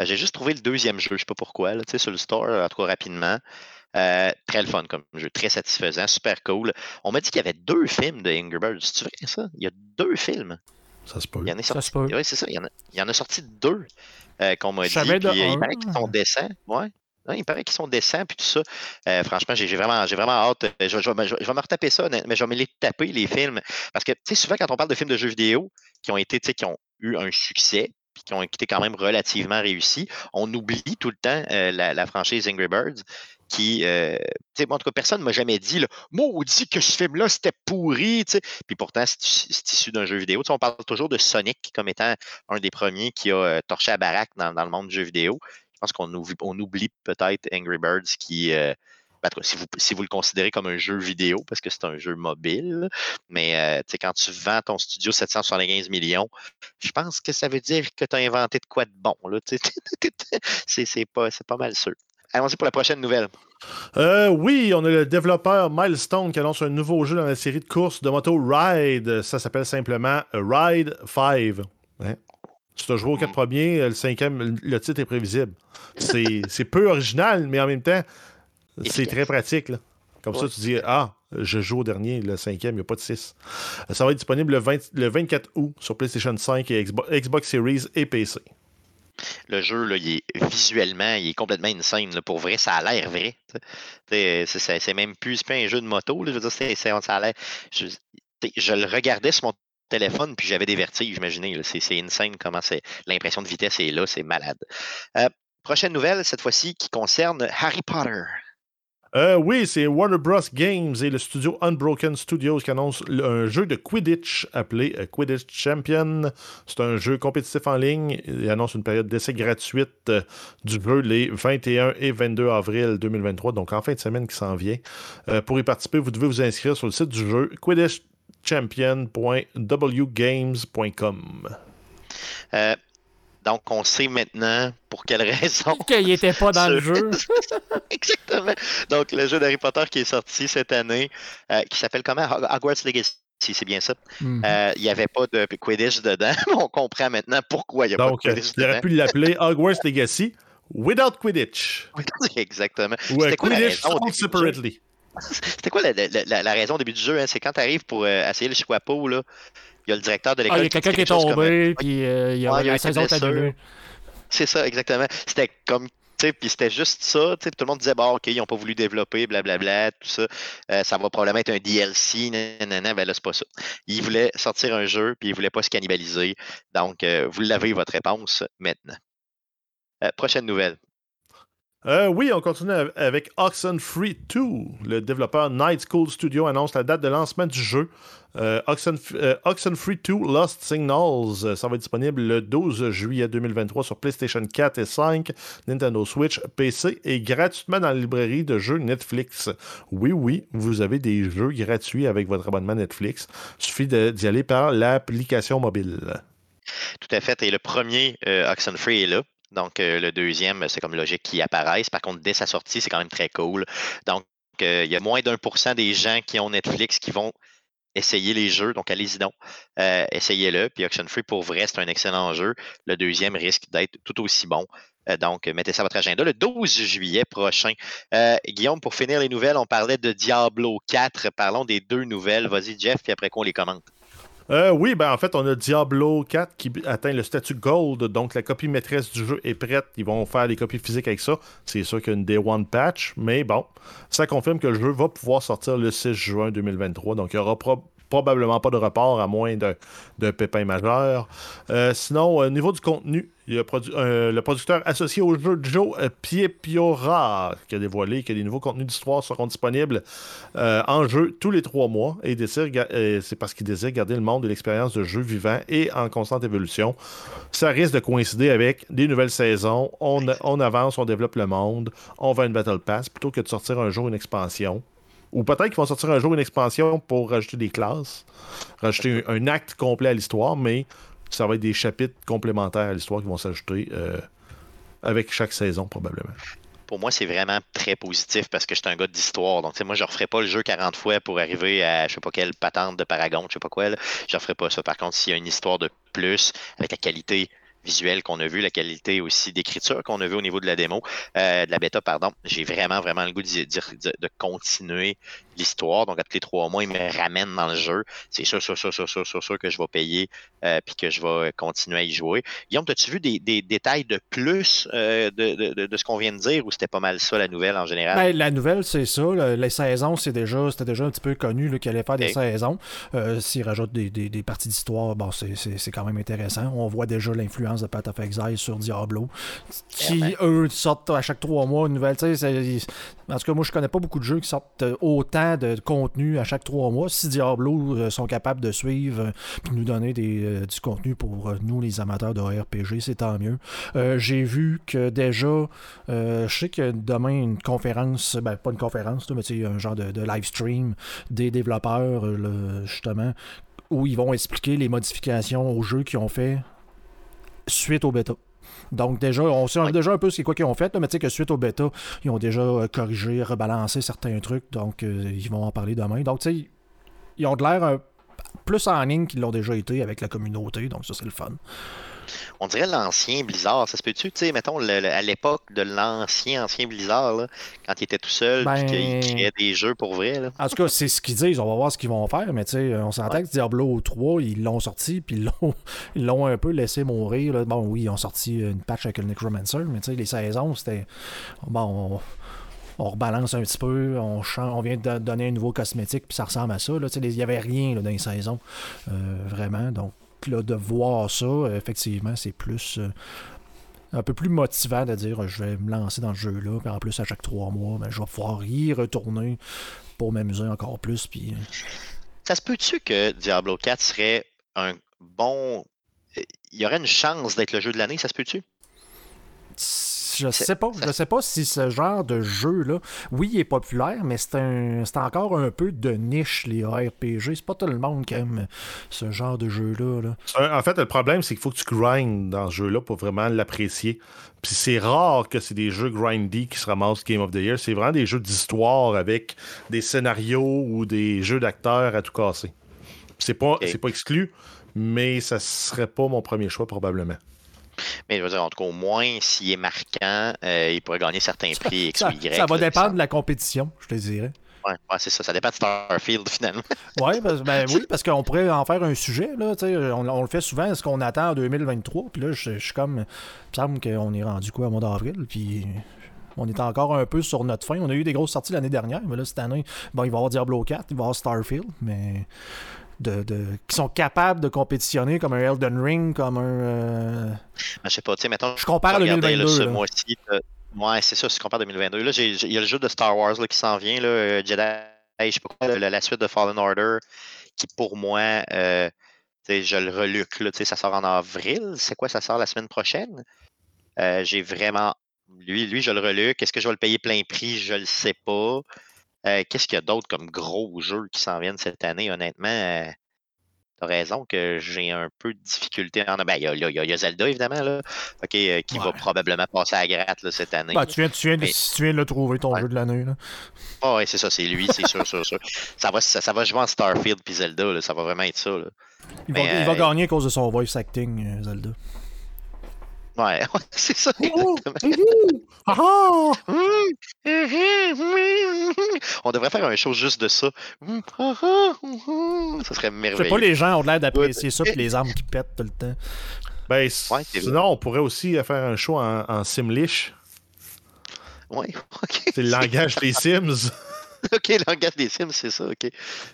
Euh, j'ai juste trouvé le deuxième jeu, je sais pas pourquoi, là, tu sais, sur le store, en tout cas rapidement. Euh, très le fun comme jeu, très satisfaisant, super cool. On m'a dit qu'il y avait deux films de Angry Birds. C'est vrai ça? Il y a deux films. Ça se peut. Il y en Ça sorti. se peut. Oui, c'est ça. Il y en a, il y en a sorti deux euh, qu'on m'a dit. de Puis, euh, il paraît qu'ils sont décents. Ouais. Ouais, il paraît qu'ils sont décents, puis tout ça. Euh, franchement, j'ai vraiment, vraiment hâte. Euh, Je, je je vais me retaper ça, mais je vais me les taper, les films. Parce que, tu sais, souvent, quand on parle de films de jeux vidéo qui ont été, tu sais, qui ont eu un succès puis qui ont été quand même relativement réussis. On oublie tout le temps la, franchise Angry Birds qui, euh, en tout cas, personne ne m'a jamais dit, là, maudit que ce film-là, c'était pourri, Puis pourtant, c'est issu d'un jeu vidéo. on parle toujours de Sonic comme étant un des premiers qui a torché à baraque dans, le monde du jeu vidéo. Qu'on oublie, on oublie peut-être Angry Birds qui, ben, si vous, le considérez comme un jeu vidéo, parce que c'est un jeu mobile, mais euh, quand tu vends ton studio 775 millions, je pense que ça veut dire que tu as inventé de quoi de bon. c'est pas, mal sûr. Allons-y pour la prochaine nouvelle. Euh, oui, on a le développeur Milestone qui annonce un nouveau jeu dans la série de courses de moto Ride. Ça s'appelle simplement Ride 5. Hein? Si tu as joué aux quatre hmm. premiers, le cinquième, le titre est prévisible. C'est peu original, mais en même temps, c'est très pratique. Là. Comme ça, tu dis Ah, je joue au dernier, le cinquième, il n'y a pas de 6. Ça va être disponible le, 24 août sur PlayStation 5 et Xbox, Series et PC. Le jeu, là, il est, visuellement, il est complètement insane. Là. Pour vrai, ça a l'air vrai. C'est même plus, un jeu de moto. Je veux dire, ça a l'air. Je, je, le regardais sur mon puis j'avais des vertiges, imaginez. C'est insane comment c'est. L'impression de vitesse est là, c'est malade. Euh, prochaine nouvelle, cette fois-ci, qui concerne Harry Potter. Euh, oui, c'est Warner Bros. Games et le studio Unbroken Studios qui annonce un jeu de Quidditch appelé euh, Quidditch Champion. C'est un jeu compétitif en ligne. Il annonce une période d'essai gratuite du jeu les 21 et 22 avril 2023, donc en fin de semaine qui s'en vient. pour y participer, vous devez vous inscrire sur le site du jeu quidditchchampion.wgames.com. Donc, on sait maintenant pour quelle raison. Qu'il n'était pas dans le jeu. Exactement. Donc, le jeu d'Harry Potter qui est sorti cette année, euh, qui s'appelle comment? Hogwarts Legacy. c'est bien ça. Mhm. Euh, il n'y avait pas de Quidditch dedans. on comprend maintenant pourquoi il n'y a pas de Quidditch dedans. Il aurait pu l'appeler Hogwarts Legacy without Quidditch. Exactement. Ou Quidditch sold separately. C'était quoi la, raison au début du jeu? Hein? C'est quand tu arrives pour euh, essayer le chapeau, là, il y a le directeur de l'école. Ah, il y a quelqu'un qui est tombé, puis euh, il y a, ouais, y a, saison C'est ça, exactement. C'était comme puis c'était juste ça. Tout le monde disait, bon, OK, ils n'ont pas voulu développer, blablabla, tout ça. Euh, ça va probablement être un DLC, nanana. Ben là, c'est pas ça. Ils voulaient sortir un jeu, puis ils ne voulaient pas se cannibaliser. Donc, vous l'avez, votre réponse, maintenant. prochaine nouvelle. Euh, oui, on continue avec Oxenfree 2. Le développeur Night School Studio annonce la date de lancement du jeu. Euh, euh Oxenfree 2 Lost Signals, euh, ça va être disponible le 12 juillet 2023 sur PlayStation 4 et 5, Nintendo Switch, PC et gratuitement dans la librairie de jeux Netflix. Oui, oui, vous avez des jeux gratuits avec votre abonnement Netflix. Il suffit d'y aller par l'application mobile. Tout à fait. Et le premier Oxenfree est là. Donc, euh, le deuxième, c'est comme logique qu'il apparaisse. Par contre, dès sa sortie, c'est quand même très cool. Donc, euh, il y a moins d'un pour cent des gens qui ont Netflix qui vont essayer les jeux. Donc, allez-y donc. Euh, essayez-le. Puis Free, pour vrai, c'est un excellent jeu. Le deuxième risque d'être tout aussi bon. donc, mettez ça à votre agenda. Le 12 juillet prochain. Guillaume, pour finir les nouvelles, on parlait de Diablo 4. Parlons des deux nouvelles. Vas-y, Jeff, puis après qu'on les commente. Euh, oui, ben en fait, on a Diablo 4 qui atteint le statut Gold, donc la copie maîtresse du jeu est prête. Ils vont faire des copies physiques avec ça. C'est sûr qu'il y a une Day One patch, mais bon, ça confirme que le jeu va pouvoir sortir le 6 juin 2023. Donc il y aura probablement pas de report à moins d'un pépin majeur. Euh, sinon, au niveau du contenu, euh, le producteur associé au jeu Joe euh, Piepiora qui a dévoilé que des nouveaux contenus d'histoire seront disponibles en jeu tous les trois mois et c'est parce qu'il désire garder le monde et l'expérience de jeu vivant et en constante évolution. Ça risque de coïncider avec des nouvelles saisons. On, on avance, on développe le monde, on va une Battle Pass plutôt que de sortir un jour une expansion. Ou peut-être qu'ils vont sortir un jour une expansion pour rajouter des classes, rajouter un acte complet à l'histoire, mais ça va être des chapitres complémentaires à l'histoire qui vont s'ajouter euh, avec chaque saison, probablement. Pour moi, c'est vraiment très positif parce que je suis un gars d'histoire. Donc, moi, je ne referai pas le jeu 40 fois pour arriver à je sais pas quelle patente de Paragon, je sais pas quoi. Je ne referai pas ça. Par contre, s'il y a une histoire de plus, avec la qualité visuelle qu'on a vue, la qualité aussi d'écriture qu'on a vue au niveau de la démo, euh, de la bêta, pardon, j'ai vraiment, vraiment le goût de continuer l'histoire. Donc, à tous les trois mois, ils me ramènent dans le jeu. C'est sûr, sûr, sûr, sûr, sûr, sûr, sûr que je vais payer euh, puis que je vais continuer à y jouer. Guillaume, as-tu vu des, détails de plus euh, de, ce qu'on vient de dire ou c'était pas mal ça, la nouvelle en général? Ben, la nouvelle, c'est ça. les saisons, c'est déjà, c'était déjà un petit peu connu qu'il allait faire des saisons. Euh, s'ils rajoutent des, des, parties d'histoire, bon, c'est quand même intéressant. On voit déjà l'influence de Path of Exile sur Diablo, qui, eux, sortent à chaque trois mois une nouvelle. En tout cas, moi, je connais pas beaucoup de jeux qui sortent autant de contenu à chaque trois mois. Si Diablo euh, sont capables de suivre et euh, nous donner des, du contenu pour nous, les amateurs de RPG, c'est tant mieux. J'ai vu que déjà, je sais que demain, une conférence, ben, pas une conférence, mais un genre de, de live stream des développeurs, justement, où ils vont expliquer les modifications au jeu qu'ils ont fait suite au bêta. Donc déjà, on sait déjà un peu ce quoi qu'ils ont fait, mais tu sais que suite au bêta, ils ont déjà euh, corrigé, rebalancé certains trucs, donc euh, ils vont en parler demain. Donc tu sais, ils ont de l'air plus en ligne qu'ils l'ont déjà été avec la communauté, donc ça c'est le fun on dirait l'ancien Blizzard. Ça se peut-tu, tu sais, mettons, à l'époque de l'ancien, ancien Blizzard, quand il était tout seul, ben... qu'il créait des jeux pour vrai. Là? En tout cas, c'est ce qu'ils disent. On va voir ce qu'ils vont faire, mais tu sais, on s'entend que Diablo 3, ils l'ont sorti, puis ils l'ont un peu laissé mourir. Bon, oui, ils ont sorti une patch avec le Necromancer, mais tu sais, les saisons, c'était. Bon, on rebalance un petit peu, on, on vient de donner un nouveau cosmétique, puis ça ressemble à ça. Il n'y avait rien dans les saisons, euh, vraiment. Donc, de voir ça, effectivement, c'est plus euh, un peu plus motivant de dire je vais me lancer dans le jeu-là, puis en plus à chaque trois mois, ben, je vais pouvoir y retourner pour m'amuser encore plus. Puis... Euh. Ça se peut-tu que Diablo 4 serait un bon. Il y aurait une chance d'être le jeu de l'année, ça se peut-tu? Je sais pas. Je sais pas si ce genre de jeu-là, oui, il est populaire, mais c'est un, encore un peu de niche, les RPG. C'est pas tout le monde qui aime ce genre de jeu-là. En fait, le problème, c'est qu'il faut que tu grindes dans ce jeu-là pour vraiment l'apprécier. Puis c'est rare que c'est des jeux grindy qui se ramassent Game of the Year. C'est vraiment des jeux d'histoire avec des scénarios ou des jeux d'acteurs à tout casser. C'est pas, c'est pas exclu, mais ça serait pas mon premier choix probablement. Mais je veux dire, en tout cas, au moins, s'il est marquant, euh, il pourrait gagner certains prix X ça, ou Y. Ça va dépendre de la compétition, je te dirais. Oui, ouais, c'est ça. Ça dépend de Starfield, finalement. ouais, ben, oui, parce qu'on pourrait en faire un sujet. Là, on, on le fait souvent, est-ce qu'on attend en 2023? Puis là, je, suis comme... Il me semble qu'on est rendu quoi, au mois d'avril? Puis on est encore un peu sur notre fin. On a eu des grosses sorties l'année dernière, mais là, cette année, bon, il va y avoir Diablo 4, il va y avoir Starfield, mais de, qui sont capables de compétitionner comme un Elden Ring, comme un. Euh... Ben, je sais pas, tu sais, mettons. Je compare à 2022. ce mois-ci. Ouais, c'est ça, si je compare 2022. Là, il y a le jeu de Star Wars là, qui s'en vient, là, euh, Jedi, je sais pas quoi, la, suite de Fallen Order, qui pour moi, euh, je le reluque. Là, ça sort en avril. C'est quoi, ça sort la semaine prochaine? Euh, j'ai vraiment. Lui, lui, je le reluque. Est-ce que je vais le payer plein prix? Je le sais pas. Euh, qu'est-ce qu'il y a d'autre comme gros jeux qui s'en viennent cette année, honnêtement? Euh, t'as raison que j'ai un peu de difficulté en. Ben, il y, a, Zelda, évidemment, là, OK, euh, qui va probablement passer à gratte cette année. Ben, tu, viens, tu, viens de, tu, viens, de le trouver, ton jeu de l'année. Oh, oui, c'est ça, c'est lui, c'est sûr, sûr, sûr. Ça va, ça, va jouer en Starfield puis Zelda, là, ça va vraiment être ça. Là. Il, va, il va gagner à cause de son voice acting, Zelda. Ouais, c'est ça. On devrait faire un show juste de ça. Ça serait merveilleux. Je sais pas, les gens ont l'air d'apprécier ça, puis les armes qui pètent tout le temps. Ben, sinon, on pourrait aussi faire un show en, en Simlish. Ouais, ok. C'est le langage des Sims. OK, langage des Sims, c'est ça, OK.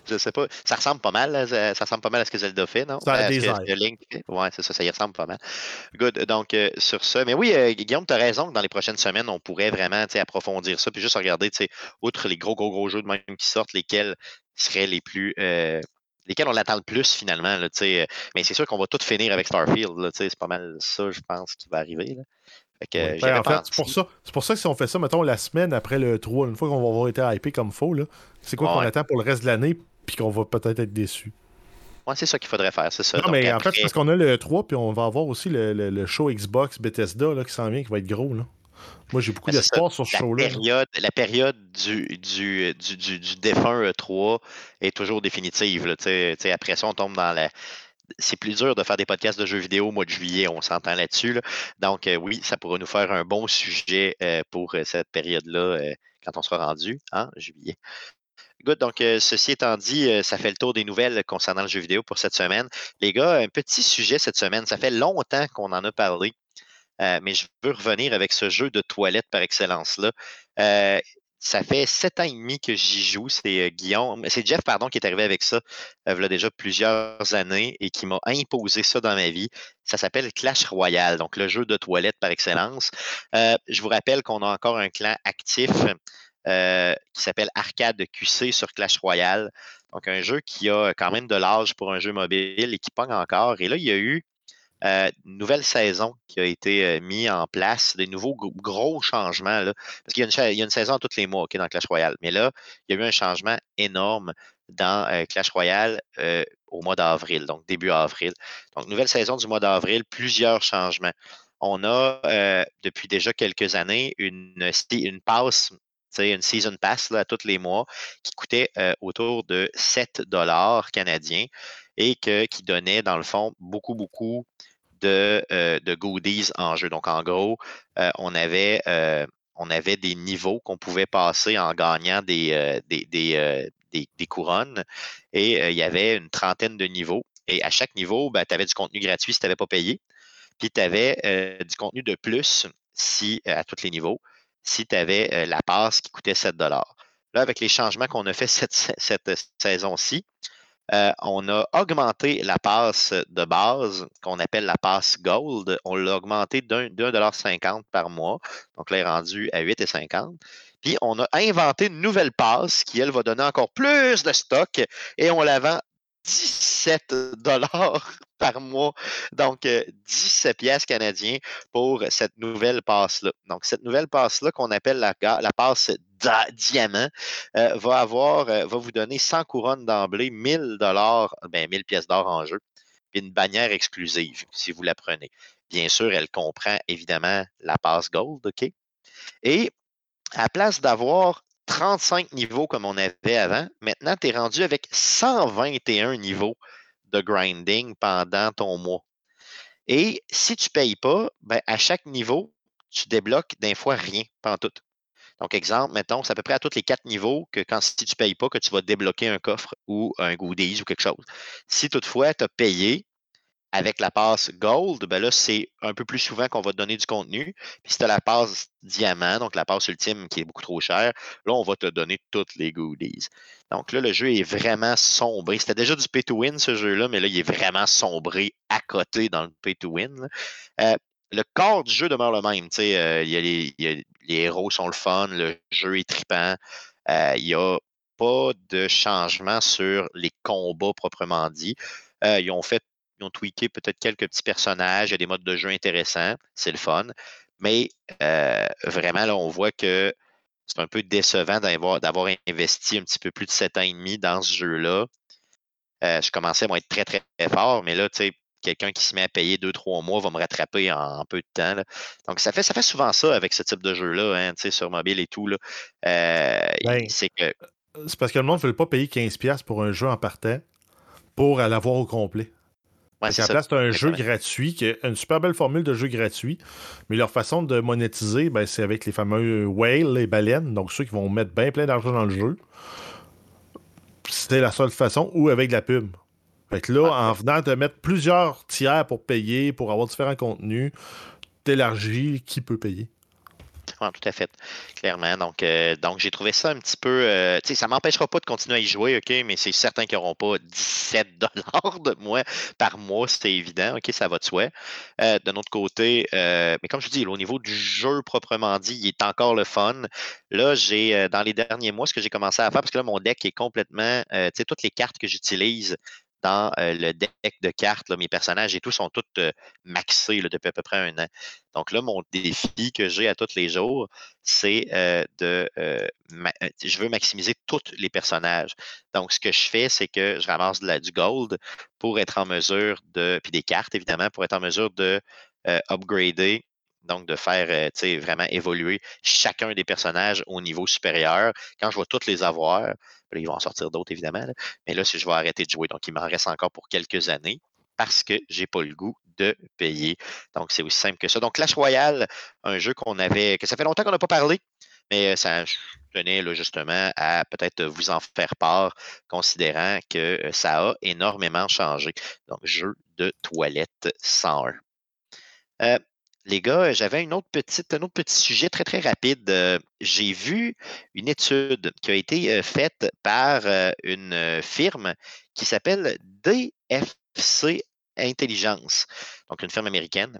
Je sais pas. Ça ressemble pas mal, ça, ressemble pas mal à ce que Zelda fait, non? Ça a des Link Ouais, c'est ça, ça y ressemble pas mal. Good. Donc, euh, sur ça. Mais oui, euh, Guillaume, tu as raison que dans les prochaines semaines, on pourrait vraiment approfondir ça, puis juste regarder, outre les gros, gros, gros jeux de même qui sortent, lesquels seraient les plus. Euh, lesquels on attend le plus finalement. Là, mais c'est sûr qu'on va tout finir avec Starfield. C'est pas mal ça, je pense, qui va arriver. Là. Ben, en fait, c'est pour, ça, c'est pour ça que si on fait ça, mettons, la semaine après le 3, une fois qu'on va avoir été hypé comme faux, c'est quoi qu'on attend pour le reste de l'année, puis qu'on va peut-être être déçu? Ouais, c'est ça qu'il faudrait faire, c'est ça. Non, mais en fait, c'est parce qu'on a le 3, puis on va avoir aussi le, le, show Xbox Bethesda là, qui s'en vient, qui va être gros. Là. Moi, j'ai beaucoup d'espoir sur ce show-là. La période du, du, du, du, du défunt E3 est toujours définitive. Là, après ça, on tombe dans la c'est plus dur de faire des podcasts de jeux vidéo au mois de juillet, on s'entend là-dessus. Donc, euh, oui, ça pourrait nous faire un bon sujet euh, pour euh, cette période-là quand on sera rendu en juillet. Good. Donc, ceci étant dit, ça fait le tour des nouvelles concernant le jeu vidéo pour cette semaine. Les gars, un petit sujet cette semaine. Ça fait longtemps qu'on en a parlé, mais je veux revenir avec ce jeu de toilette par excellence-là. Ça fait sept ans et demi que j'y joue. C'est euh, Guillaume, c'est Jeff, pardon, qui est arrivé avec ça euh, il y a déjà plusieurs années et qui m'a imposé ça dans ma vie. Ça s'appelle Clash Royale, donc le jeu de toilette par excellence. Euh, je vous rappelle qu'on a encore un clan actif qui s'appelle Arcade QC sur Clash Royale. Donc, un jeu qui a quand même de l'âge pour un jeu mobile et qui pogne encore. Et là, il y a eu euh, nouvelle saison qui a été euh, mise en place, des nouveaux gros changements. parce qu'il y, a une saison tous les mois dans Clash Royale. Mais là, il y a eu un changement énorme dans euh, Clash Royale au mois d'avril, donc début avril. Donc, nouvelle saison du mois d'avril, plusieurs changements. On a depuis déjà quelques années une, une passe une season pass à tous les mois qui coûtait autour de 7 dollars canadiens et qui donnait, dans le fond, beaucoup, beaucoup euh, de, goodies en jeu. Donc, en gros, euh, on, avait, euh, on avait des niveaux qu'on pouvait passer en gagnant des, des, couronnes. Et il y avait une trentaine de niveaux. Et à chaque niveau, ben, tu avais du contenu gratuit si tu n'avais pas payé. Puis tu avais du contenu de plus si, à tous les niveaux si tu avais la passe qui coûtait 7 Là, avec les changements qu'on a fait cette, cette saison-ci, euh, on a augmenté la passe de base, qu'on appelle la passe Gold. On l'a augmenté d'un dollar par mois. Donc elle est rendu à 8,50. Puis on a inventé une nouvelle passe qui, elle, va donner encore plus de stock et on la vend 17 dollars par mois. Donc, 17 euh, pièces canadiens pour cette nouvelle passe-là. Donc, cette nouvelle passe-là qu'on appelle la, la passe diamant euh, va avoir, euh, va vous donner 100 couronnes d'emblée, 1000 dollars, ben 1000 pièces d'or en jeu, puis une bannière exclusive si vous la prenez. Bien sûr, elle comprend évidemment la passe gold, OK? Et à place d'avoir 35 niveaux comme on avait avant. Maintenant, tu es rendu avec 121 niveaux de grinding pendant ton mois. Et si tu ne payes pas, ben, à chaque niveau, tu débloques d'un fois rien, pas tout. Donc, exemple, mettons, c'est à peu près à tous les quatre niveaux que quand si tu ne payes pas, que tu vas débloquer un coffre ou un goodies ou quelque chose. Si toutefois, tu as payé, avec la passe Gold, ben là, c'est un peu plus souvent qu'on va te donner du contenu. Puis si tu as la passe Diamant, donc la passe ultime qui est beaucoup trop chère, là, on va te donner toutes les goodies. Donc là, le jeu est vraiment sombré. C'était déjà du pay-to-win, ce jeu-là, mais là, il est vraiment sombré à côté dans le pay-to-win. Euh, le corps du jeu demeure le même. Euh, les, les, héros sont le fun, le jeu est trippant. Euh, il n'y a pas de changement sur les combats proprement dit. ils ont fait ils ont tweaké peut-être quelques petits personnages, il y a des modes de jeu intéressants, c'est le fun. Mais euh, vraiment, là, on voit que c'est un peu décevant d'avoir investi un petit peu plus de 7 ans et demi dans ce jeu-là. Euh, je commençais à être très, très, fort, mais là, tu sais, quelqu'un qui se met à payer 2-3 mois va me rattraper en, peu de temps. Donc, ça fait, ça fait souvent ça avec ce type de jeu-là, hein, sur mobile et tout. Euh, ben, c'est que. C'est parce que le monde ne veut pas payer 15$ pour un jeu en partant pour l'avoir au complet. Ouais, c'est place, un jeu gratuit, qui une super belle formule de jeu gratuit, mais leur façon de monétiser, ben, c'est avec les fameux whales, les baleines, donc ceux qui vont mettre bien plein d'argent dans le jeu. C'était la seule façon, ou avec la pub. Fait que là, en venant de mettre plusieurs tiers pour payer, pour avoir différents contenus, t'élargis qui peut payer tout à fait. Clairement. Donc, euh, donc j'ai trouvé ça un petit peu. Euh, tu sais, ça ne m'empêchera pas de continuer à y jouer, OK, mais c'est certain qu'ils n'auront pas 17 dollars de moins par mois, c'est évident. OK, ça va de soi. Euh, de notre côté, mais comme je vous dis, au niveau du jeu proprement dit, il est encore le fun. Là, j'ai, dans les derniers mois, ce que j'ai commencé à faire, parce que là, mon deck est complètement. tu sais, toutes les cartes que j'utilise dans le deck de cartes. mes personnages et tout sont tous maxés depuis à peu près un an. Donc là, mon défi que j'ai à tous les jours, c'est de. je veux maximiser tous les personnages. Donc, ce que je fais, c'est que je ramasse de du gold pour être en mesure de. Puis des cartes, évidemment, pour être en mesure de upgrader donc de faire vraiment évoluer chacun des personnages au niveau supérieur. Quand je vais tous les avoir, ils vont en sortir d'autres, évidemment. Mais là, si je vais arrêter de jouer, donc il m'en reste encore pour quelques années parce que je n'ai pas le goût de payer. Donc, c'est aussi simple que ça. Donc, Clash Royale, un jeu qu'on avait, que ça fait longtemps qu'on n'a pas parlé, mais ça, je tenais justement à peut-être vous en faire part, considérant que ça a énormément changé. Donc, jeu de toilette 101. Les gars, j'avais autre petite, un autre petit sujet très, très rapide. J'ai vu une étude qui a été faite par une firme qui s'appelle DFC Intelligence, donc une firme américaine,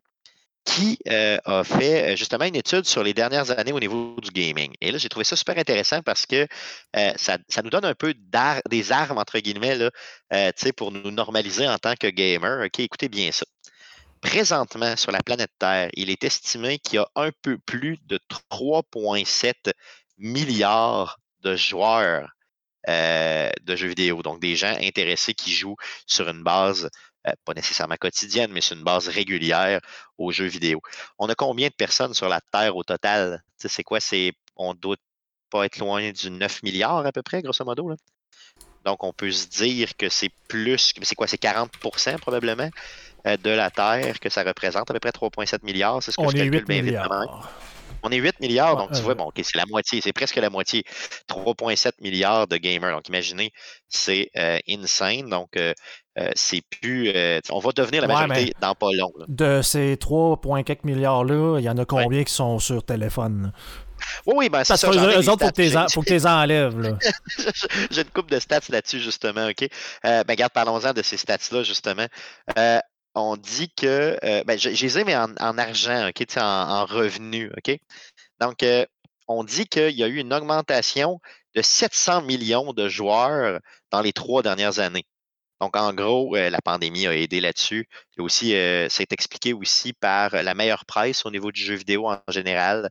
qui a fait justement une étude sur les dernières années au niveau du gaming. Et là, j'ai trouvé ça super intéressant parce que ça, nous donne un peu des armes, entre guillemets, là, pour nous normaliser en tant que gamer. OK, écoutez bien ça. Présentement, sur la planète Terre, il est estimé qu'il y a un peu plus de 3,7 milliards de joueurs euh, de jeux vidéo. Donc, des gens intéressés qui jouent sur une base, euh, pas nécessairement quotidienne, mais sur une base régulière aux jeux vidéo. On a combien de personnes sur la Terre au total? c'est quoi? C'est, on doit pas être loin du 9 milliards à peu près, grosso modo. Donc, on peut se dire que c'est plus, c'est quoi? C'est 40% probablement? Euh, de la Terre que ça représente, à peu près 3,7 milliards. C'est ce que On je calcule 8 bien milliards. On est 8 milliards, donc tu vois, bon, c'est la moitié, c'est presque la moitié. 3,7 milliards de gamers. Donc imaginez, c'est euh, insane. Donc euh, c'est plus. on va devenir la majorité dans pas long. De ces 3,4 milliards-là, il y en a combien qui sont sur téléphone? Oui, oui, ben c'est ça. Eux autres, il faut que tu les enlèves. J'ai une coupe de stats là-dessus, justement, OK? ben, regarde, parlons-en de ces stats-là, justement on dit que, euh, ben, je, les ai, mais en, argent, en, en revenu, OK? Donc, euh, on dit qu'il y a eu une augmentation de 700 millions de joueurs dans les trois dernières années. Donc, en gros, euh, la pandémie a aidé là-dessus. aussi, c'est expliqué aussi par la meilleure presse au niveau du jeu vidéo en général,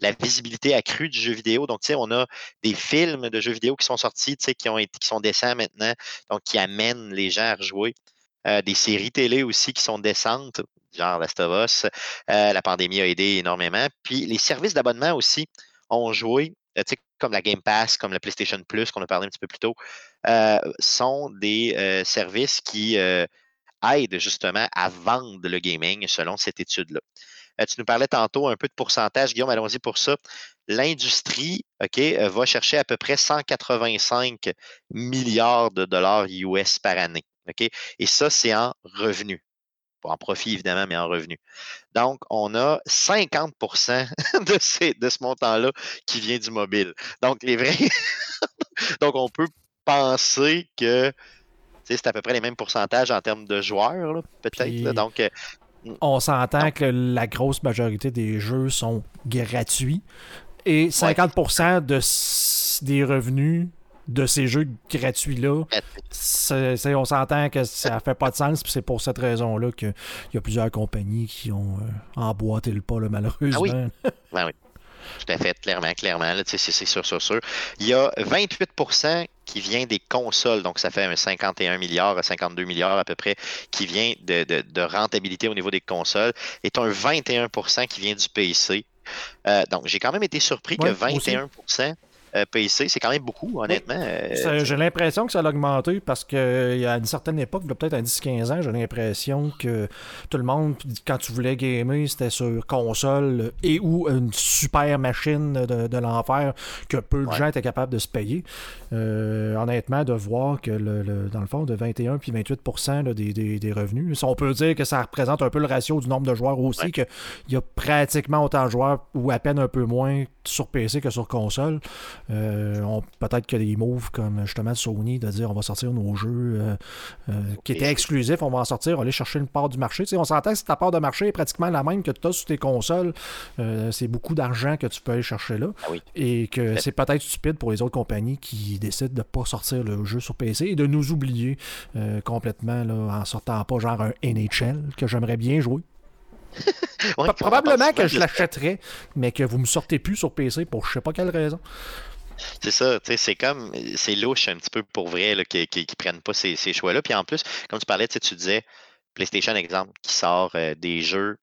la visibilité accrue du jeu vidéo. Donc, tu sais, on a des films de jeux vidéo qui sont sortis, tu sais, qui, qui sont décents maintenant, donc qui amènent les gens à rejouer. Euh, des séries télé aussi qui sont décentes, genre Last of Us. Euh, la pandémie a aidé énormément. Puis les services d'abonnement aussi ont joué, euh, comme la Game Pass, comme la PlayStation Plus qu'on a parlé un petit peu plus tôt, sont des services qui aident justement à vendre le gaming selon cette étude-là. tu nous parlais tantôt un peu de pourcentage, Guillaume, allons-y pour ça. L'industrie, va chercher à peu près 185 milliards de dollars US par année. Et ça, c'est en revenu. Pas en profit, évidemment, mais en revenu. Donc, on a 50 de, ces, de ce montant-là qui vient du mobile. Donc, les vrais. Donc, on peut penser que c'est à peu près les mêmes pourcentages en termes de joueurs, peut-être. Donc, euh, on s'entend que la grosse majorité des jeux sont gratuits et 50% de, des revenus de ces jeux gratuits-là, on s'entend que ça fait pas de sens, puis c'est pour cette raison-là qu'il y a plusieurs compagnies qui ont euh, emboîté le pas, malheureusement. Ah oui. Ben oui. Tout à fait, clairement, clairement. C'est sûr, sûr, sûr. Il y a 28% qui vient des consoles, donc ça fait un 51 milliards à 52 milliards à peu près, qui vient de, rentabilité au niveau des consoles, et un 21% qui vient du PC. Euh, donc, j'ai quand même été surpris que 21 euh, PC, c'est quand même beaucoup, honnêtement. Euh, j'ai l'impression que ça a augmenté parce qu'à une certaine époque, peut-être à 10-15 ans, j'ai l'impression que tout le monde, quand tu voulais gamer, c'était sur console et ou une super machine de, l'enfer que peu de gens étaient capables de se payer. Euh, honnêtement, de voir que le, dans le fond, de 21 puis 28% des, revenus, on peut dire que ça représente un peu le ratio du nombre de joueurs aussi, qu'il y a pratiquement autant de joueurs ou à peine un peu moins sur PC que sur console. Euh, peut-être que des moves comme justement Sony de dire on va sortir nos jeux euh, euh, qui étaient exclusifs, on va en sortir, aller chercher une part du marché. on s'entend que si ta part de marché est pratiquement la même que tu as sur tes consoles, c'est beaucoup d'argent que tu peux aller chercher là. Ah et que c'est peut-être stupide pour les autres compagnies qui décident de ne pas sortir le jeu sur PC et de nous oublier complètement là, en sortant pas genre un NHL que j'aimerais bien jouer. Probablement que je l'achèterais, mais que vous me sortez plus sur PC pour je sais pas quelle raison. C'est ça, c'est comme, c'est louche un petit peu pour vrai qu'ils ne prennent pas ces, choix-là. Puis en plus, comme tu parlais, tu disais, PlayStation, exemple, qui sort euh, des jeux,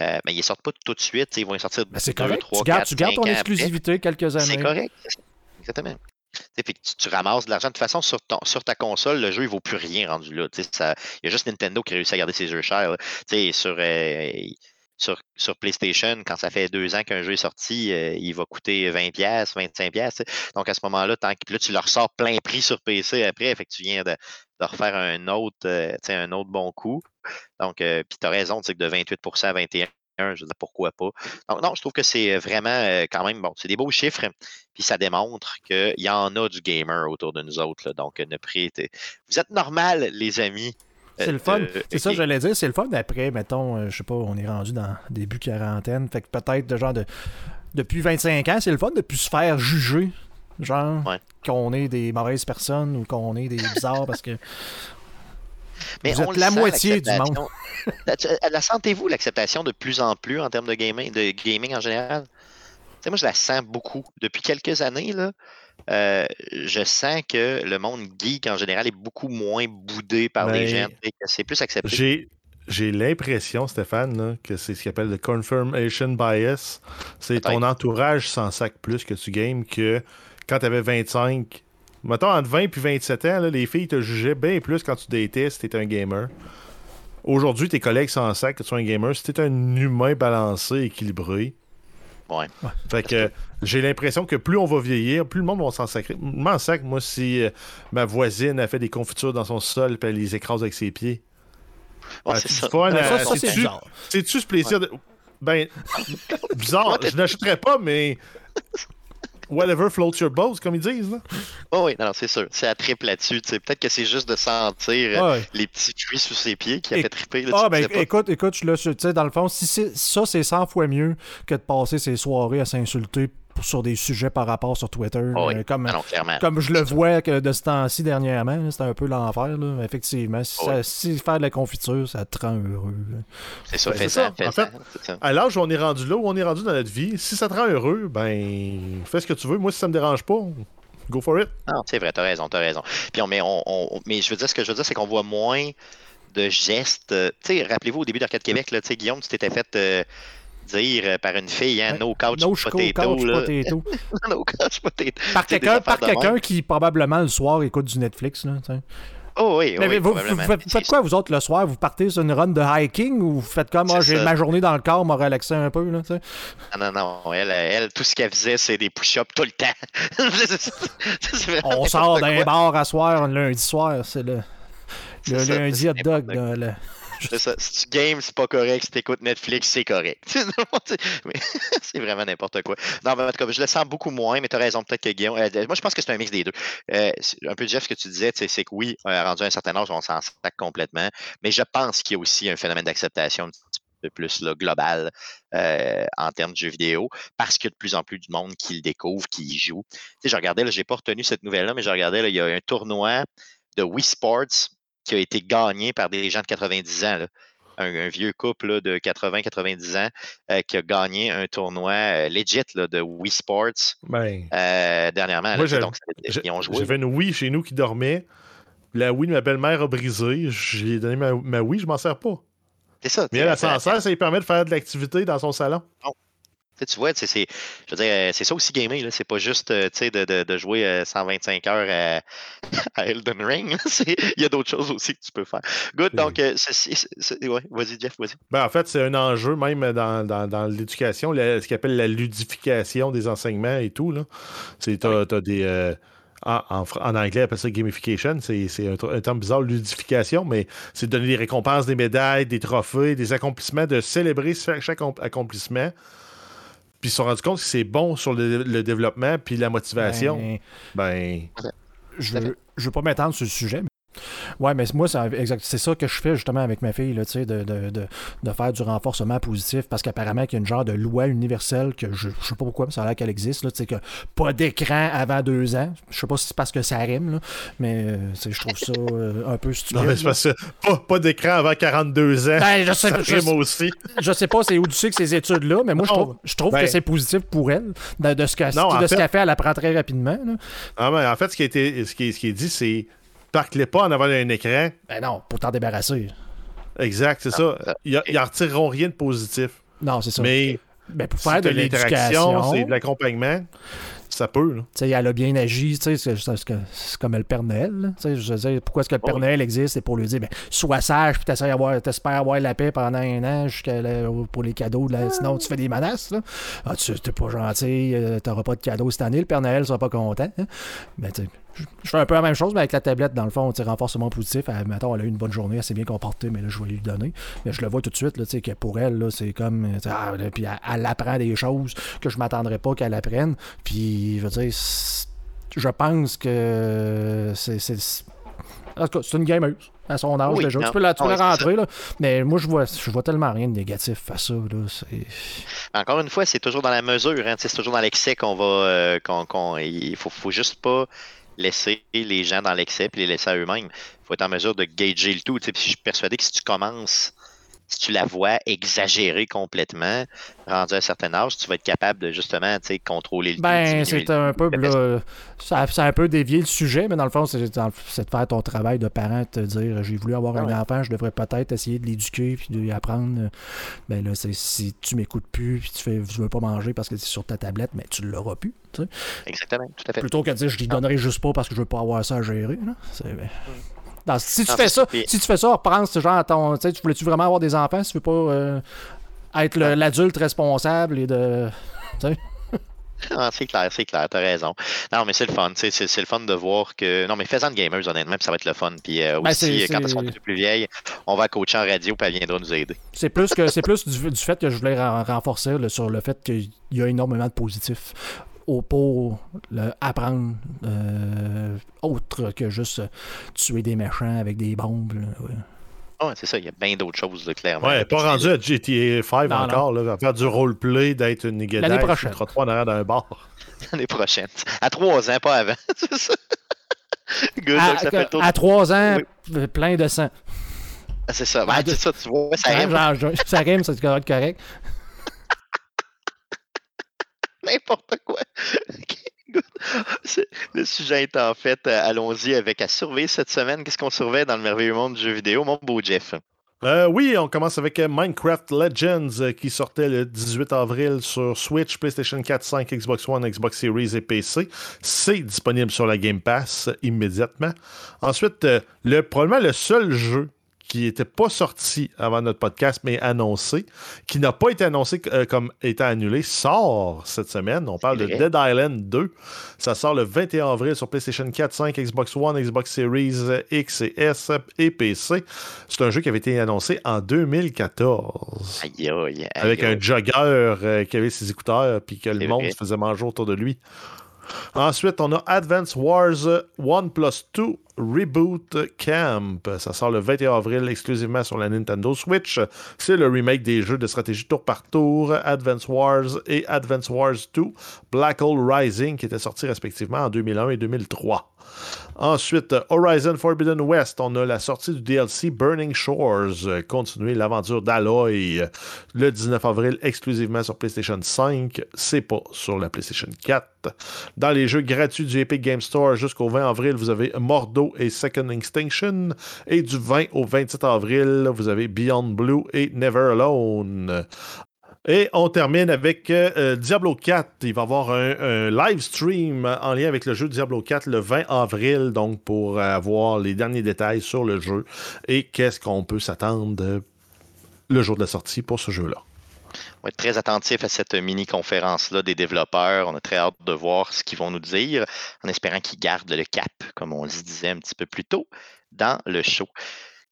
euh, mais ils ne sortent pas tout de suite, ils vont sortir ben c'est correct. tu gardes, tu gardes ton exclusivité quelques années. C'est correct, exactement. Tu, ramasses de l'argent. De toute façon, sur, ta console, le jeu, il ne vaut plus rien rendu là. Il y a juste Nintendo qui réussit à garder ses jeux chers. Sur, euh, sur, sur, PlayStation, quand ça fait deux ans qu'un jeu est sorti, euh, il va coûter 20$, 25$. Donc à ce moment-là, tant que là, tu le ressors plein prix sur PC après, tu viens de, de refaire un autre, euh, un autre bon coup. Donc, puis tu as raison, que de 28% à 21 je dire, pourquoi pas. Donc, non, je trouve que c'est vraiment quand même bon. C'est des beaux chiffres, puis ça démontre qu'il y en a du gamer autour de nous autres. donc, ne prêtez. Vous êtes normal, les amis. C'est le fun. c'est ça que j'allais dire. C'est le fun après, mettons, je sais pas, on est rendu dans début quarantaine. Fait que peut-être de genre de. Depuis 25 ans, c'est le fun de plus se faire juger. Genre, qu'on est des mauvaises personnes ou qu'on est des bizarres parce que. Mais Vous êtes la moitié du monde. la sentez-vous l'acceptation de plus en plus en termes de gaming, de gaming en général? moi, je la sens beaucoup. Depuis quelques années, là, euh, je sens que le monde geek en général est beaucoup moins boudé par les gens. C'est plus accepté. J'ai l'impression, Stéphane, que c'est ce qu'on appelle le confirmation bias. C'est ton entourage sans sac plus que tu games que quand tu avais 25. Mettons, entre 20 et 27 ans, les filles te jugeaient bien plus quand tu datais si tu un gamer. Aujourd'hui, tes collègues sans sac que tu sois un gamer, si tu un humain balancé, équilibré, fait que j'ai l'impression que plus on va vieillir, plus le monde va s'en sacrer. M'en sac, moi, si euh, ma voisine a fait des confitures dans son sol et elle les écrase avec ses pieds. Ouais, c'est ça. C'est-tu ce plaisir de. Ben, bizarre, je n'achèterais pas, mais whatever floats your boat, comme ils disent. Là. Oh oui, non, c'est sûr. C'est à trip là-dessus. Peut-être que c'est juste de sentir euh, les petits fruits sous ses pieds qui a fait triper. ah, ben écoute, écoute, là, dans le fond, si ça, c'est 100 fois mieux que de passer ses soirées à s'insulter sur des sujets par rapport sur Twitter. Oh euh, comme, ah comme je le vois que de ce temps-ci dernièrement, c'est un peu l'enfer. Effectivement, si, oh si, faire de la confiture, ça te rend heureux. C'est ça, fait ça. en fait, à l'âge où on est rendu là, où on est rendu dans notre vie, si ça te rend heureux, ben fais ce que tu veux. Moi, si ça me dérange pas, go for it. Non, c'est vrai, t'as raison, t'as raison. Puis on, mais, on, mais je veux dire, ce que je veux dire, c'est qu'on voit moins de gestes. Tu sais, rappelez-vous au début d'Arcade Québec, là, Guillaume, tu t'étais fait. Euh, dire euh, par une fille, hein, no couch no potato. Couch potato. no couch potato. Par quelqu'un quelqu qui, probablement, le soir, écoute du Netflix. Là, Oh oui, Mais vous, faites quoi, vous autres, le soir? Vous partez sur une run de hiking ou vous faites comme, moi, j'ai ma journée dans le corps, m'a relaxé un peu, là, tu sais? Non, non, non. Elle, elle tout ce qu'elle faisait, c'est des push-ups tout le temps. On sort d'un bar à soir, un lundi soir, c'est le, le lundi hot dog. Là, ça. Si tu games, c'est pas correct. Si tu écoutes Netflix, c'est correct. c'est vraiment n'importe quoi. Non, en je le sens beaucoup moins, mais tu as raison, peut-être que Guillaume. Euh, moi, je pense que c'est un mix des deux. Euh, un peu, Jeff, ce que tu disais, c'est que oui, euh, rendu à un certain âge, on s'en sac complètement. Mais je pense qu'il y a aussi un phénomène d'acceptation un petit peu plus là, global en termes de jeux vidéo, parce qu'il y a de plus en plus de monde qui le découvre, qui y joue. Je regardais, je n'ai pas retenu cette nouvelle-là, mais je regardais, il y a un tournoi de Wii Sports qui a été gagné par des gens de 90 ans. Un, vieux couple de 80-90 ans euh, qui a gagné un tournoi euh, legit de Wii Sports ben, euh, dernièrement. J'avais une Wii chez nous qui dormait. La Wii de ma belle-mère a brisé. J'ai donné ma, ma Wii, je m'en sers pas. C'est ça. Mais elle, s'en sert, ça lui permet de faire de l'activité dans son salon tu vois, c'est, je veux dire, c'est ça aussi gamer. C'est pas juste de, de, de, jouer 125 heures à, Elden Ring. Il y a d'autres choses aussi que tu peux faire. Good, donc, ouais, vas-y, Jeff, vas-y. Ben, en fait, c'est un enjeu même dans, dans, dans l'éducation, ce qu'on appelle la ludification des enseignements et tout. Tu as, des. en, en, anglais, on appelle ça gamification. C'est un, terme bizarre, ludification, mais c'est de donner des récompenses, des médailles, des trophées, des accomplissements, de célébrer chaque accomplissement. Puis ils se sont rendus compte que c'est bon sur le, développement puis la motivation. Ben. ben je veux, je veux pas m'étendre sur le sujet, Ouais, mais moi, c'est ça que je fais justement avec ma fille, là, de, de, de, de, faire du renforcement positif parce qu'apparemment qu'il y a une genre de loi universelle que je, je sais pas pourquoi, mais ça a l'air qu'elle existe, là, que pas d'écran avant deux ans. Je sais pas si c'est parce que ça rime, là, mais euh, je trouve ça euh, un peu stupide. Non, mais c'est parce que pas, pas d'écran avant 42 ans. Ben, je sais, ça je, aussi. Je sais pas c'est où sais que ces études-là, mais moi, je trouve, je trouve que ben c'est positif pour elle. De, ce qu'elle fait, fait, elle apprend très rapidement. Ah, mais en fait, ce qui, a été, ce qui, ce qui est dit, c'est parque-les pas en avant d'un écran. Ben non, pour t'en débarrasser. Exact, c'est ça. Ils, ils en retireront rien de positif. Non, c'est ça. Mais, ben, pour faire de l'interaction, c'est de l'accompagnement. Ça peut. Là. elle a bien agi. C'est comme le Père Noël. Je pourquoi est-ce que le Père Noël existe? C'est pour lui dire ben, sois sage, puis t'espères avoir, avoir la paix pendant un an pour les cadeaux. Là. Sinon, tu fais des menaces. Là. Ah, tu n'es pas gentil, euh, tu n'auras pas de cadeaux cette année. Le Père Noël sera pas content. Hein? Ben, je fais un peu la même chose, mais avec la tablette, dans le fond, renforcement positif. Elle, mettons, elle a eu une bonne journée, elle s'est bien comportée, mais là, je vais lui donner. Mais je le vois tout de suite, là, que pour elle, c'est comme. Ah, puis elle, apprend des choses que je m'attendrais pas qu'elle apprenne. Puis, je veux dire, je pense que c'est. C'est une gameuse à son âge déjà. tu peux la, tu rentrer, là, mais moi, je vois, je vois tellement rien de négatif à ça. Là, Encore une fois, c'est toujours dans la mesure. Hein, c'est toujours dans l'excès qu'on va. Euh, qu'on, il faut, faut juste pas laisser les gens dans l'excès et les laisser à eux-mêmes. Il faut être en mesure de gager le tout. je suis persuadé que si tu commences si tu la vois exagérer complètement, rendu à un certain âge, tu vas être capable de justement contrôler le Ben, c'est un peu. ça, a un peu dévié le sujet, mais dans le fond, c'est de faire ton travail de parent, te dire j'ai voulu avoir ah un enfant, je devrais peut-être essayer de l'éduquer puis de lui apprendre. Ben là, si tu m'écoutes plus puis tu fais veux pas manger parce que c'est sur ta tablette, mais tu l'auras plus. Exactement, tout à fait. Plutôt que de dire je lui donnerai juste pas parce que je veux pas avoir ça à gérer. C'est. Ben, si tu fais ça, si tu fais ça, pense genre ton. Tu voulais-tu vraiment avoir des enfants si tu veux pas euh, être l'adulte responsable et de. Ah, c'est clair, c'est clair, t'as raison. Non, mais c'est le fun, c'est, le fun de voir que. Non, mais faisant de gamers, honnêtement, ça va être le fun. Puis euh, ben, aussi, quand on est plus vieille, on va coacher en radio, puis elle viendra nous aider. C'est plus que c'est plus du, fait que je voulais renforcer sur le fait qu'il y a énormément de positifs au pour apprendre euh, autre que juste tuer des méchants avec des bombes. ouais. c'est ça, il y a bien d'autres choses, clairement. Ouais, pas rendu à GTA 5 encore, Là, à faire du roleplay, d'être une négative. L'année prochaine. trois derrière d'un bar. L'année prochaine. À trois ans, pas avant. c'est ça. Good, à, ça fait à trois ans, plein de sang. Ah, c'est ça. Ben, c'est ça, tu vois, ça rime. ça rime, c'est correct n'importe quoi. Le sujet est en fait, euh, allons-y avec à surveiller cette semaine. Qu'est-ce qu'on surveille dans le merveilleux monde du jeu vidéo, mon beau Jeff? Euh, oui, on commence avec euh, Minecraft Legends qui sortait le 18 avril sur Switch, PlayStation 4, 5, Xbox One, Xbox Series et PC. C'est disponible sur la Game Pass immédiatement. Ensuite, le, probablement le seul jeu qui n'était pas sorti avant notre podcast, mais annoncé, qui n'a pas été annoncé euh, comme étant annulé, sort cette semaine. On parle de Dead Island 2. Ça sort le 21 avril sur PlayStation 4, 5, Xbox One, Xbox Series X et S et PC. C'est un jeu qui avait été annoncé en 2014. avec un jogger euh, qui avait ses écouteurs puis que le monde se faisait manger autour de lui. Ensuite, on a Advance Wars 1 plus 2 Reboot Camp. Ça sort le 21 avril exclusivement sur la Nintendo Switch. C'est le remake des jeux de stratégie tour par tour Advance Wars et Advance Wars 2 Black Hole Rising qui étaient sortis respectivement en 2001 et 2003. Ensuite, Horizon Forbidden West, on a la sortie du DLC Burning Shores, continuer l'aventure d'Aloy le 19 avril exclusivement sur PlayStation 5, c'est pas sur la PlayStation 4. Dans les jeux gratuits du Epic Game Store jusqu'au 20 avril, vous avez Mordo et Second Extinction et du 20 au 27 avril, vous avez Beyond Blue et Never Alone. Et on termine avec euh, Diablo 4. Il va y avoir un, live stream en lien avec le jeu Diablo 4 le 20 avril, donc pour avoir les derniers détails sur le jeu et qu'est-ce qu'on peut s'attendre le jour de la sortie pour ce jeu-là. On va être très attentif à cette mini-conférence-là des développeurs. On a très hâte de voir ce qu'ils vont nous dire, en espérant qu'ils gardent le cap, comme on se disait un petit peu plus tôt dans le show.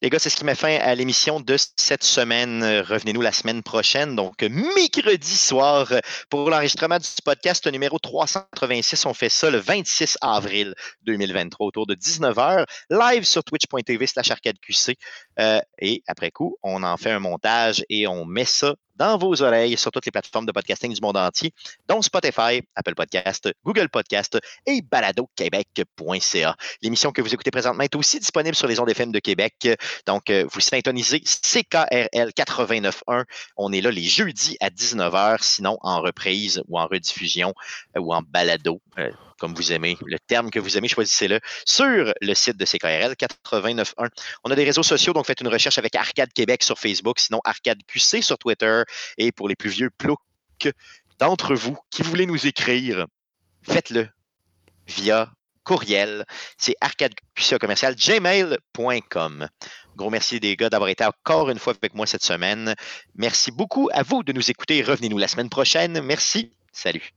Les gars, c'est ce qui met fin à l'émission de cette semaine. Revenez-nous la semaine prochaine, donc mercredi soir, pour l'enregistrement du podcast numéro 386. On fait ça le 26 avril 2023 autour de 19h, live sur twitch.tv slash arcadeqc. Euh, et après coup, on en fait un montage et on met ça dans vos oreilles sur toutes les plateformes de podcasting du monde entier, dont Spotify, Apple Podcast, Google Podcast et baladoquebec.ca. L'émission que vous écoutez présentement est aussi disponible sur les ondes FM de Québec. Donc, euh, vous syntonisez CKRL 89.1. On est là les jeudis à 19h, sinon en reprise ou en rediffusion euh, ou en balado. Comme vous aimez, le terme que vous aimez, choisissez-le sur le site de CKRL 89.1. On a des réseaux sociaux, donc faites une recherche avec Arcade Québec sur Facebook, sinon Arcade QC sur Twitter. Et pour les plus vieux ploucs d'entre vous qui voulez nous écrire, faites-le via courriel. C'est commercial gmail.com. Gros merci des gars d'avoir été encore une fois avec moi cette semaine. Merci beaucoup à vous de nous écouter. Revenez-nous la semaine prochaine. Merci. Salut.